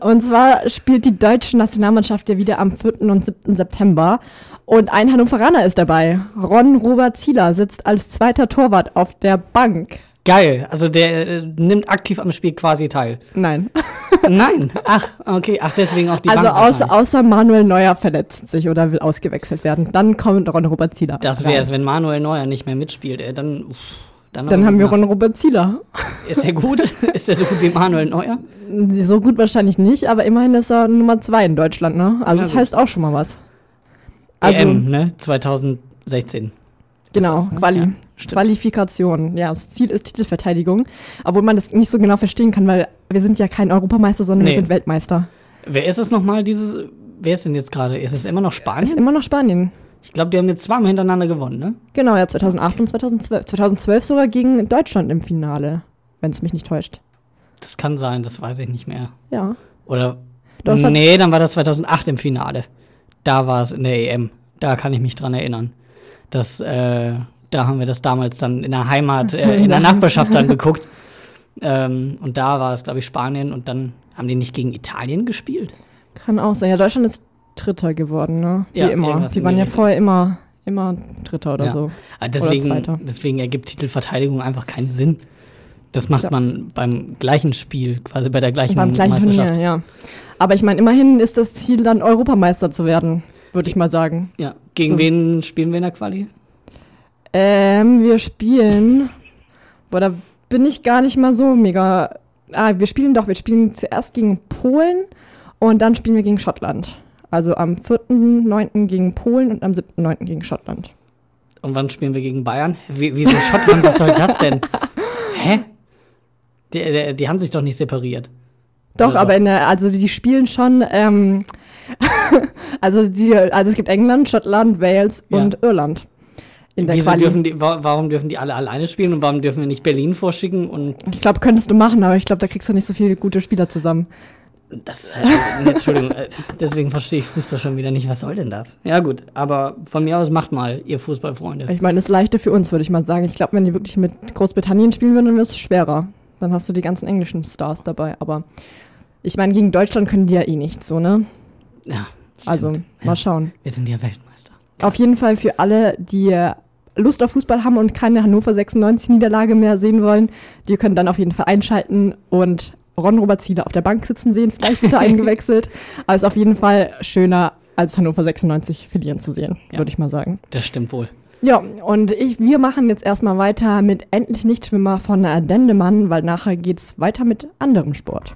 S2: Und zwar spielt die deutsche Nationalmannschaft ja wieder am 4. und 7. September. Und ein Hannoveraner ist dabei. Ron Robert Zieler sitzt als zweiter Torwart auf der Bank.
S3: Geil. Also der äh, nimmt aktiv am Spiel quasi teil.
S2: Nein.
S3: Nein. Ach, okay. Ach, deswegen auch die
S2: also
S3: Bank
S2: außer, außer Manuel Neuer verletzt sich oder will ausgewechselt werden. Dann kommt Ron Robert Zieler.
S3: Das wäre es, wenn Manuel Neuer nicht mehr mitspielt. Ey, dann, uff, dann,
S2: Dann haben wir Ron Robert Zieler.
S3: Ist der gut? ist der so gut wie Manuel Neuer?
S2: So gut wahrscheinlich nicht, aber immerhin ist er Nummer zwei in Deutschland, ne? Also
S3: Na
S2: das
S3: gut.
S2: heißt auch schon mal was. Also,
S3: EM, ne? 2016.
S2: genau,
S3: Das heißt, ne?
S2: Quali.
S3: Ja, stimmt.
S2: Qualifikation. Ja, das Ziel ist Titelverteidigung. Obwohl man das nicht so genau verstehen kann, weil wir sind ja kein Europameister, sondern
S3: Nee.
S2: wir sind Weltmeister.
S3: Wer ist es nochmal, dieses. Wer ist denn jetzt gerade? Ist es immer noch
S2: Ist
S3: Spanien?
S2: immer noch Spanien.
S3: Ich glaube, die haben jetzt zweimal hintereinander gewonnen, ne?
S2: Genau, ja, 2008 und 2012. 2012 sogar gegen Deutschland im Finale, wenn es mich nicht täuscht.
S3: Das kann sein, das weiß ich nicht mehr.
S2: Ja.
S3: Oder.
S2: Deutschland-
S3: Nee, dann war das 2008 im Finale. Da war es in der EM. Da kann ich mich dran erinnern. Das, äh, da haben wir das damals dann in der Heimat, äh, in der Nachbarschaft dann geguckt. Ähm, und da war es, glaube ich, Spanien. Und dann haben die nicht gegen Italien gespielt.
S2: Kann auch sein. Ja, Deutschland ist Dritter geworden, ne? Wie
S3: Ja,
S2: immer. Die
S3: in
S2: waren ja
S3: Richtung.
S2: vorher immer, immer Dritter oder
S3: Ja.
S2: so.
S3: Ah, Deswegen,
S2: Zweiter.
S3: deswegen ergibt Titelverteidigung einfach keinen Sinn. Das macht
S2: Ja.
S3: man beim gleichen Spiel, quasi bei der gleichen
S2: Beim gleichen
S3: Meisterschaft.
S2: Turnier, ja. Aber ich meine, immerhin ist das Ziel dann Europameister zu werden, würde ich mal sagen.
S3: Ja. Gegen
S2: So.
S3: wen spielen wir in der Quali?
S2: Ähm, wir spielen. Boah, da bin ich gar nicht mal so mega. Ah, wir spielen doch, wir spielen zuerst gegen Polen und dann spielen wir gegen Schottland. Also am 4.9. gegen Polen und am 7.9. gegen Schottland.
S3: Und wann spielen wir gegen Bayern? Wie, wieso Schottland? Was soll das denn? Hä? Die, die, die haben sich doch nicht separiert.
S2: Doch,
S3: Also
S2: aber in der, also die spielen schon, ähm, also die, also es gibt England, Schottland, Wales
S3: Ja.
S2: und Irland. In der
S3: Wieso
S2: Quali.
S3: dürfen die, wa- warum dürfen die alle alleine spielen und warum dürfen wir nicht Berlin vorschicken? Und
S2: Ich glaube, könntest du machen, aber ich glaube, da kriegst du nicht so viele gute Spieler zusammen.
S3: das ist halt, Entschuldigung, äh, deswegen verstehe ich Fußball schon wieder nicht. Was soll denn das? Ja gut, aber von mir aus macht mal, ihr Fußballfreunde.
S2: Ich meine, das ist leichter für uns, würde ich mal sagen. Ich glaube, wenn die wirklich mit Großbritannien spielen würden, dann wäre es schwerer. Dann hast du die ganzen englischen Stars dabei. Aber ich meine, gegen Deutschland können die ja eh nicht so, ne?
S3: Ja, stimmt.
S2: Also, mal schauen.
S3: Wir sind ja Weltmeister.
S2: Auf jeden Fall für alle, die Lust auf Fußball haben und keine Hannover 96 Niederlage mehr sehen wollen, die können dann auf jeden Fall einschalten und Ron Robert Ziele auf der Bank sitzen sehen. Vielleicht wird er eingewechselt. Aber es ist auf jeden Fall schöner, als Hannover 96 verlieren zu sehen,
S3: Ja.
S2: würde ich mal sagen.
S3: Das stimmt wohl.
S2: Ja, und ich, wir machen jetzt erstmal weiter mit Endlich Nichtschwimmer von Dendemann, weil nachher geht's weiter mit anderem Sport.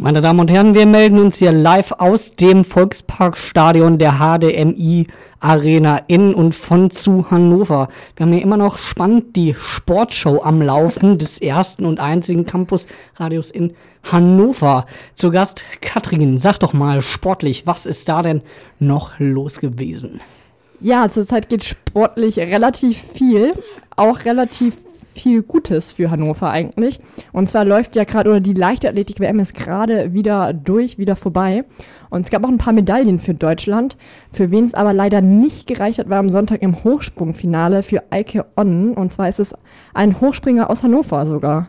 S3: Meine Damen und Herren, wir melden uns hier live aus dem Volksparkstadion der HDMI Arena in und von zu Hannover. Wir haben hier immer noch spannend die Sportshow am Laufen des ersten und einzigen Campusradios in Hannover. Zu Gast Katrin, sag doch mal sportlich, was ist da denn noch los gewesen?
S2: Ja, zurzeit geht sportlich relativ viel, auch relativ viel Gutes für Hannover eigentlich. Und zwar läuft ja gerade, oder die Leichtathletik-WM ist gerade wieder durch, wieder vorbei. Und es gab auch ein paar Medaillen für Deutschland. Für wen es aber leider nicht gereicht hat, war am Sonntag im Hochsprungfinale für Eike Onnen. Und zwar ist es ein Hochspringer aus Hannover sogar.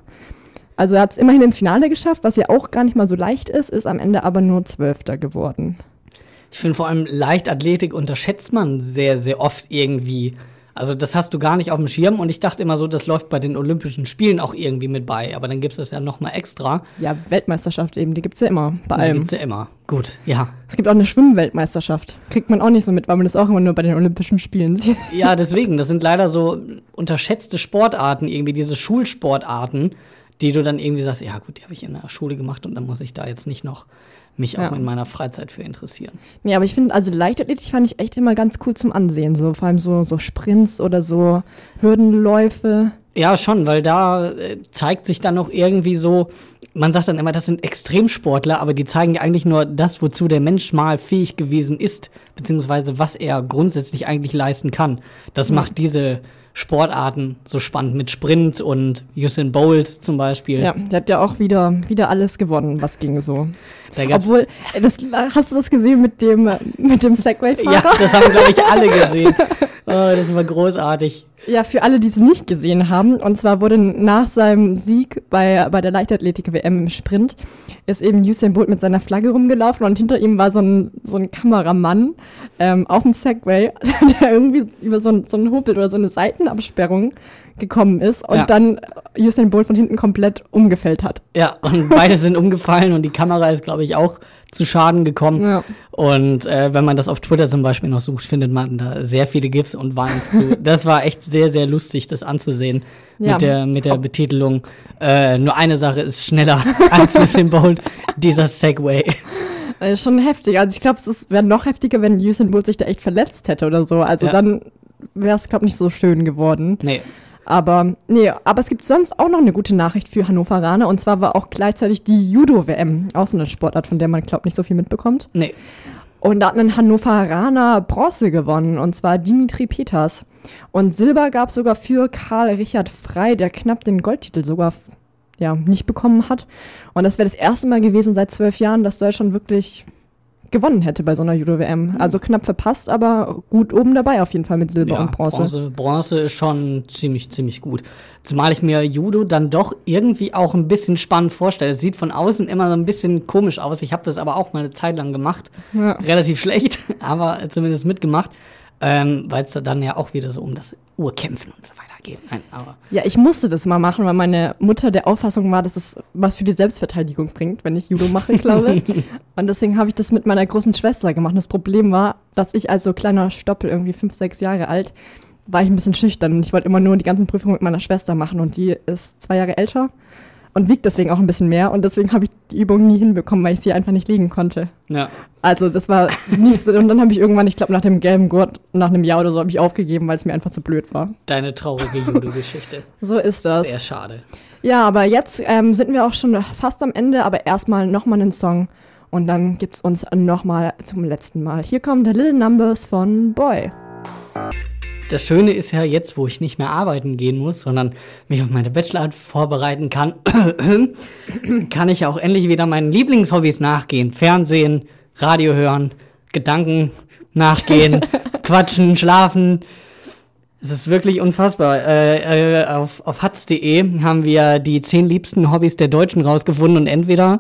S2: Also er hat es immerhin ins Finale geschafft, was ja auch gar nicht mal so leicht ist, ist am Ende aber nur Zwölfter geworden.
S3: Ich finde vor allem Leichtathletik unterschätzt man sehr, sehr oft irgendwie. Also das hast du gar nicht auf dem Schirm und ich dachte immer so, das läuft bei den Olympischen Spielen auch irgendwie mit bei, aber dann gibt es das ja noch mal extra.
S2: Ja, Weltmeisterschaft eben, die gibt es ja immer bei
S3: Die
S2: allem.
S3: gibt's ja immer. Gut, ja.
S2: Es gibt auch eine Schwimmweltmeisterschaft. Kriegt man auch nicht so mit, weil man das auch immer nur bei den Olympischen Spielen sieht.
S3: Ja, deswegen, das sind leider so unterschätzte Sportarten, irgendwie diese Schulsportarten, die du dann irgendwie sagst, ja gut, die habe ich in der Schule gemacht und dann muss ich da jetzt nicht noch mich auch
S2: Ja.
S3: in meiner Freizeit für interessieren.
S2: Nee, aber ich finde, also Leichtathletik fand ich echt immer ganz cool zum Ansehen. So, vor allem so, so Sprints oder so Hürdenläufe.
S3: Ja, schon, weil da äh, zeigt sich dann auch irgendwie so, man sagt dann immer, das sind Extremsportler, aber die zeigen ja eigentlich nur das, wozu der Mensch mal fähig gewesen ist, beziehungsweise was er grundsätzlich eigentlich leisten kann. Das macht diese Sportarten so spannend mit Sprint und Usain Bolt zum Beispiel.
S2: Ja, der hat ja auch wieder, wieder alles gewonnen, was ging so.
S3: Da
S2: Obwohl, äh, das, hast du das gesehen mit dem, mit dem Segway-Fahrer?
S3: ja, das haben, glaube ich, alle gesehen. Oh, das war großartig.
S2: Ja, für alle, die es nicht gesehen haben, und zwar wurde nach seinem Sieg bei, bei der Leichtathletik-WM im Sprint, ist eben Usain Bolt mit seiner Flagge rumgelaufen und hinter ihm war so ein, so ein Kameramann ähm, auf dem Segway, der irgendwie über so ein, so ein Hopel oder so eine Seitenabsperrung gekommen ist und
S3: Ja.
S2: dann Usain Bolt von hinten komplett umgefällt hat.
S3: Ja, und beide sind umgefallen und die Kamera ist, glaube ich, auch zu Schaden gekommen.
S2: Ja.
S3: Und äh, wenn man das auf Twitter zum Beispiel noch sucht, findet man da sehr viele GIFs und Vines zu. Das war echt sehr, sehr lustig, das anzusehen.
S2: Ja.
S3: Mit der, mit der Betitelung, äh, nur eine Sache ist schneller als Usain Bolt, dieser Segway.
S2: Äh, schon heftig. Also ich glaube, es wäre noch heftiger, wenn Usain Bolt sich da echt verletzt hätte oder so. Also
S3: Ja.
S2: dann wäre es, glaube ich, nicht so schön geworden.
S3: Nee,
S2: Aber nee, aber es gibt sonst auch noch eine gute Nachricht für Hannoveraner und zwar war auch gleichzeitig die Judo-WM, auch so eine Sportart, von der man glaubt nicht so viel mitbekommt.
S3: nee.
S2: Und da hat ein Hannoveraner Bronze gewonnen und zwar Dimitri Peters. Und Silber gab es sogar für Karl Richard Frey, der knapp den Goldtitel sogar ja, nicht bekommen hat. Und das wäre das erste Mal gewesen seit zwölf Jahren, dass Deutschland wirklich gewonnen hätte bei so einer Judo-WM. Also knapp verpasst, aber gut oben dabei auf jeden Fall mit Silber
S3: Ja,
S2: und Bronze.
S3: Bronze. Bronze ist schon ziemlich, ziemlich gut. Zumal ich mir Judo dann doch irgendwie auch ein bisschen spannend vorstelle. Es sieht von außen immer so ein bisschen komisch aus. Ich habe das aber auch mal eine Zeit lang gemacht.
S2: Ja.
S3: Relativ schlecht, aber zumindest mitgemacht. Ähm, weil es da dann ja auch wieder so um das Urkämpfen und so weiter geht. Nein, aber
S2: Ja, ich musste das mal machen, weil meine Mutter der Auffassung war, dass es was für die Selbstverteidigung bringt, wenn ich Judo mache, ich glaube. und deswegen habe ich das mit meiner großen Schwester gemacht. Das Problem war, dass ich als so kleiner Stoppel, irgendwie fünf, sechs Jahre alt, war ich ein bisschen schüchtern und ich wollte immer nur die ganzen Prüfungen mit meiner Schwester machen und die ist zwei Jahre älter und wiegt deswegen auch ein bisschen mehr und deswegen habe ich die Übung nie hinbekommen, weil ich sie einfach nicht liegen konnte.
S3: ja.
S2: Also das war nicht so, und dann habe ich irgendwann, ich glaube nach dem gelben Gurt, nach einem Jahr oder so, habe ich aufgegeben, weil es mir einfach zu blöd war.
S3: deine traurige Judo-Geschichte.
S2: So ist das.
S3: Sehr schade.
S2: Ja, aber jetzt ähm, sind wir auch schon fast am Ende, aber erstmal nochmal einen Song und dann gibt's uns nochmal zum letzten Mal. Hier kommt der Little Numbers von Boy.
S3: Das Schöne ist ja jetzt, wo ich nicht mehr arbeiten gehen muss, sondern mich auf meine Bachelorarbeit vorbereiten kann, kann ich ja auch endlich wieder meinen Lieblingshobbys nachgehen. Fernsehen, Radio hören, Gedanken nachgehen, quatschen, schlafen. Es ist wirklich unfassbar. Äh, äh, auf auf hatz.de haben wir die zehn liebsten Hobbys der Deutschen rausgefunden und entweder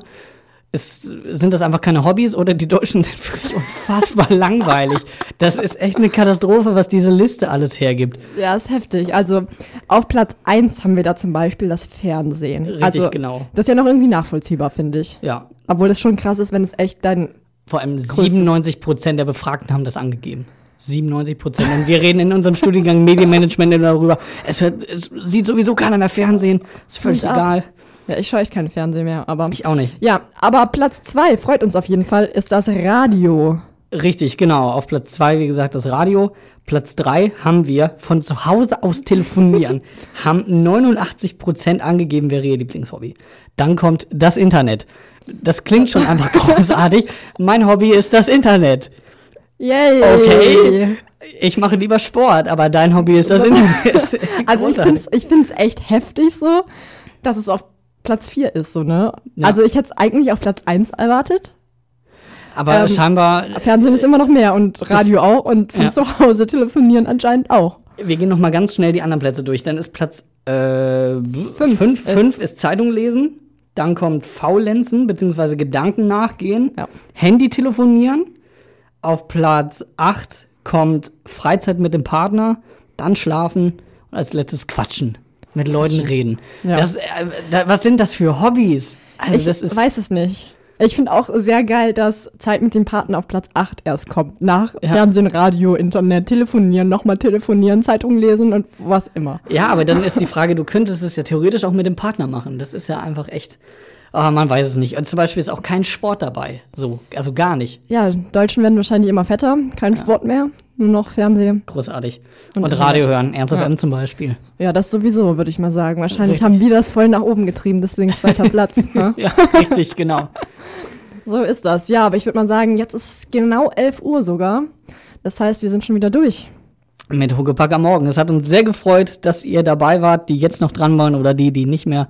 S3: es, sind das einfach keine Hobbys oder die Deutschen sind wirklich unfassbar langweilig. Das ist echt eine Katastrophe, was diese Liste alles hergibt.
S2: Ja, ist heftig. Also auf Platz 1 haben wir da zum Beispiel das Fernsehen.
S3: Richtig,
S2: also,
S3: genau.
S2: Das ist ja noch irgendwie nachvollziehbar, finde ich.
S3: Ja,
S2: Obwohl das schon krass ist, wenn es echt dein.
S3: vor allem 97 Prozent der Befragten haben das angegeben. 97 Prozent. Und wir reden in unserem Studiengang Medienmanagement immer darüber. Es, hört, es sieht sowieso keiner mehr Fernsehen. Ist völlig egal.
S2: Ja, ich schaue echt keinen Fernsehen mehr, aber.
S3: Ich auch nicht.
S2: Ja, aber Platz 2 freut uns auf jeden Fall, ist das Radio.
S3: Richtig, genau. Auf Platz zwei, wie gesagt, das Radio. Platz drei haben wir von zu Hause aus telefonieren. haben 89 Prozent angegeben, wäre ihr Lieblingshobby. Dann kommt das Internet. Das klingt schon einfach großartig. Mein Hobby ist das Internet.
S2: Yay!
S3: Okay. Ich mache lieber Sport, aber dein Hobby ist das Internet.
S2: Also ich finde es ich find's echt heftig so, dass es auf Platz 4 ist, so, ne?
S3: Ja.
S2: Also ich hätte es eigentlich auf Platz 1 erwartet.
S3: Aber
S2: ähm,
S3: scheinbar,
S2: Fernsehen ist immer noch mehr und Radio auch und von
S3: Ja.
S2: zu Hause telefonieren anscheinend auch.
S3: wir gehen noch mal ganz schnell die anderen Plätze durch. Dann ist Platz äh, fünf, fünf,
S2: ist-
S3: ist Zeitung lesen. Dann kommt Faulenzen bzw. Gedanken nachgehen.
S2: Ja.
S3: Handy telefonieren. Auf Platz 8 kommt Freizeit mit dem Partner. Dann schlafen. Und als letztes Quatschen. Mit Leuten reden.
S2: Ja.
S3: Das, äh, da, was sind das für Hobbys? Also
S2: ich
S3: das ist
S2: weiß es nicht. Ich finde auch sehr geil, dass Zeit mit dem Partner auf Platz 8 erst kommt. Nach
S3: Ja.
S2: Fernsehen, Radio, Internet, telefonieren, nochmal telefonieren, Zeitung lesen und was immer.
S3: Ja, aber dann ist die Frage, du könntest es ja theoretisch auch mit dem Partner machen. Das ist ja einfach echt. Aber man weiß es nicht. Und zum Beispiel ist auch kein Sport dabei. So, also gar nicht.
S2: Ja, Deutschen werden wahrscheinlich immer fetter, kein Sport mehr, nur noch Fernsehen.
S3: Großartig.
S2: Und
S3: Und. Radio hören, Ernst
S2: Ja.
S3: FM zum Beispiel.
S2: Ja, das sowieso, würde ich mal sagen. Wahrscheinlich
S3: Richtig.
S2: haben wir das voll nach oben getrieben, deswegen zweiter Platz. ne?
S3: Ja, richtig, genau.
S2: So ist das. Ja, aber ich würde mal sagen, jetzt ist es genau 11 Uhr sogar. Das heißt, wir sind schon wieder durch.
S3: Mit Huckepack am Morgen. Es hat uns sehr gefreut, dass ihr dabei wart, die jetzt noch dran waren oder die, die nicht mehr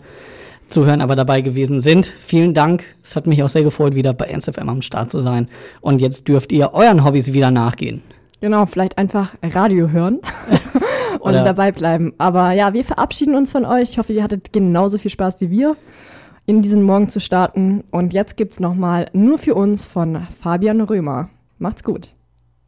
S3: zuhören, aber dabei gewesen sind. Vielen Dank. Es hat mich auch sehr gefreut, wieder bei Ernst FM am Start zu sein. Und jetzt dürft ihr euren Hobbys wieder nachgehen.
S2: Genau, vielleicht einfach Radio hören und
S3: Oder-
S2: dabei bleiben. Aber ja, wir verabschieden uns von euch. Ich hoffe, ihr hattet genauso viel Spaß wie wir, in diesen Morgen zu starten. Und jetzt gibt's nochmal nur für uns von Fabian Römer. Macht's gut.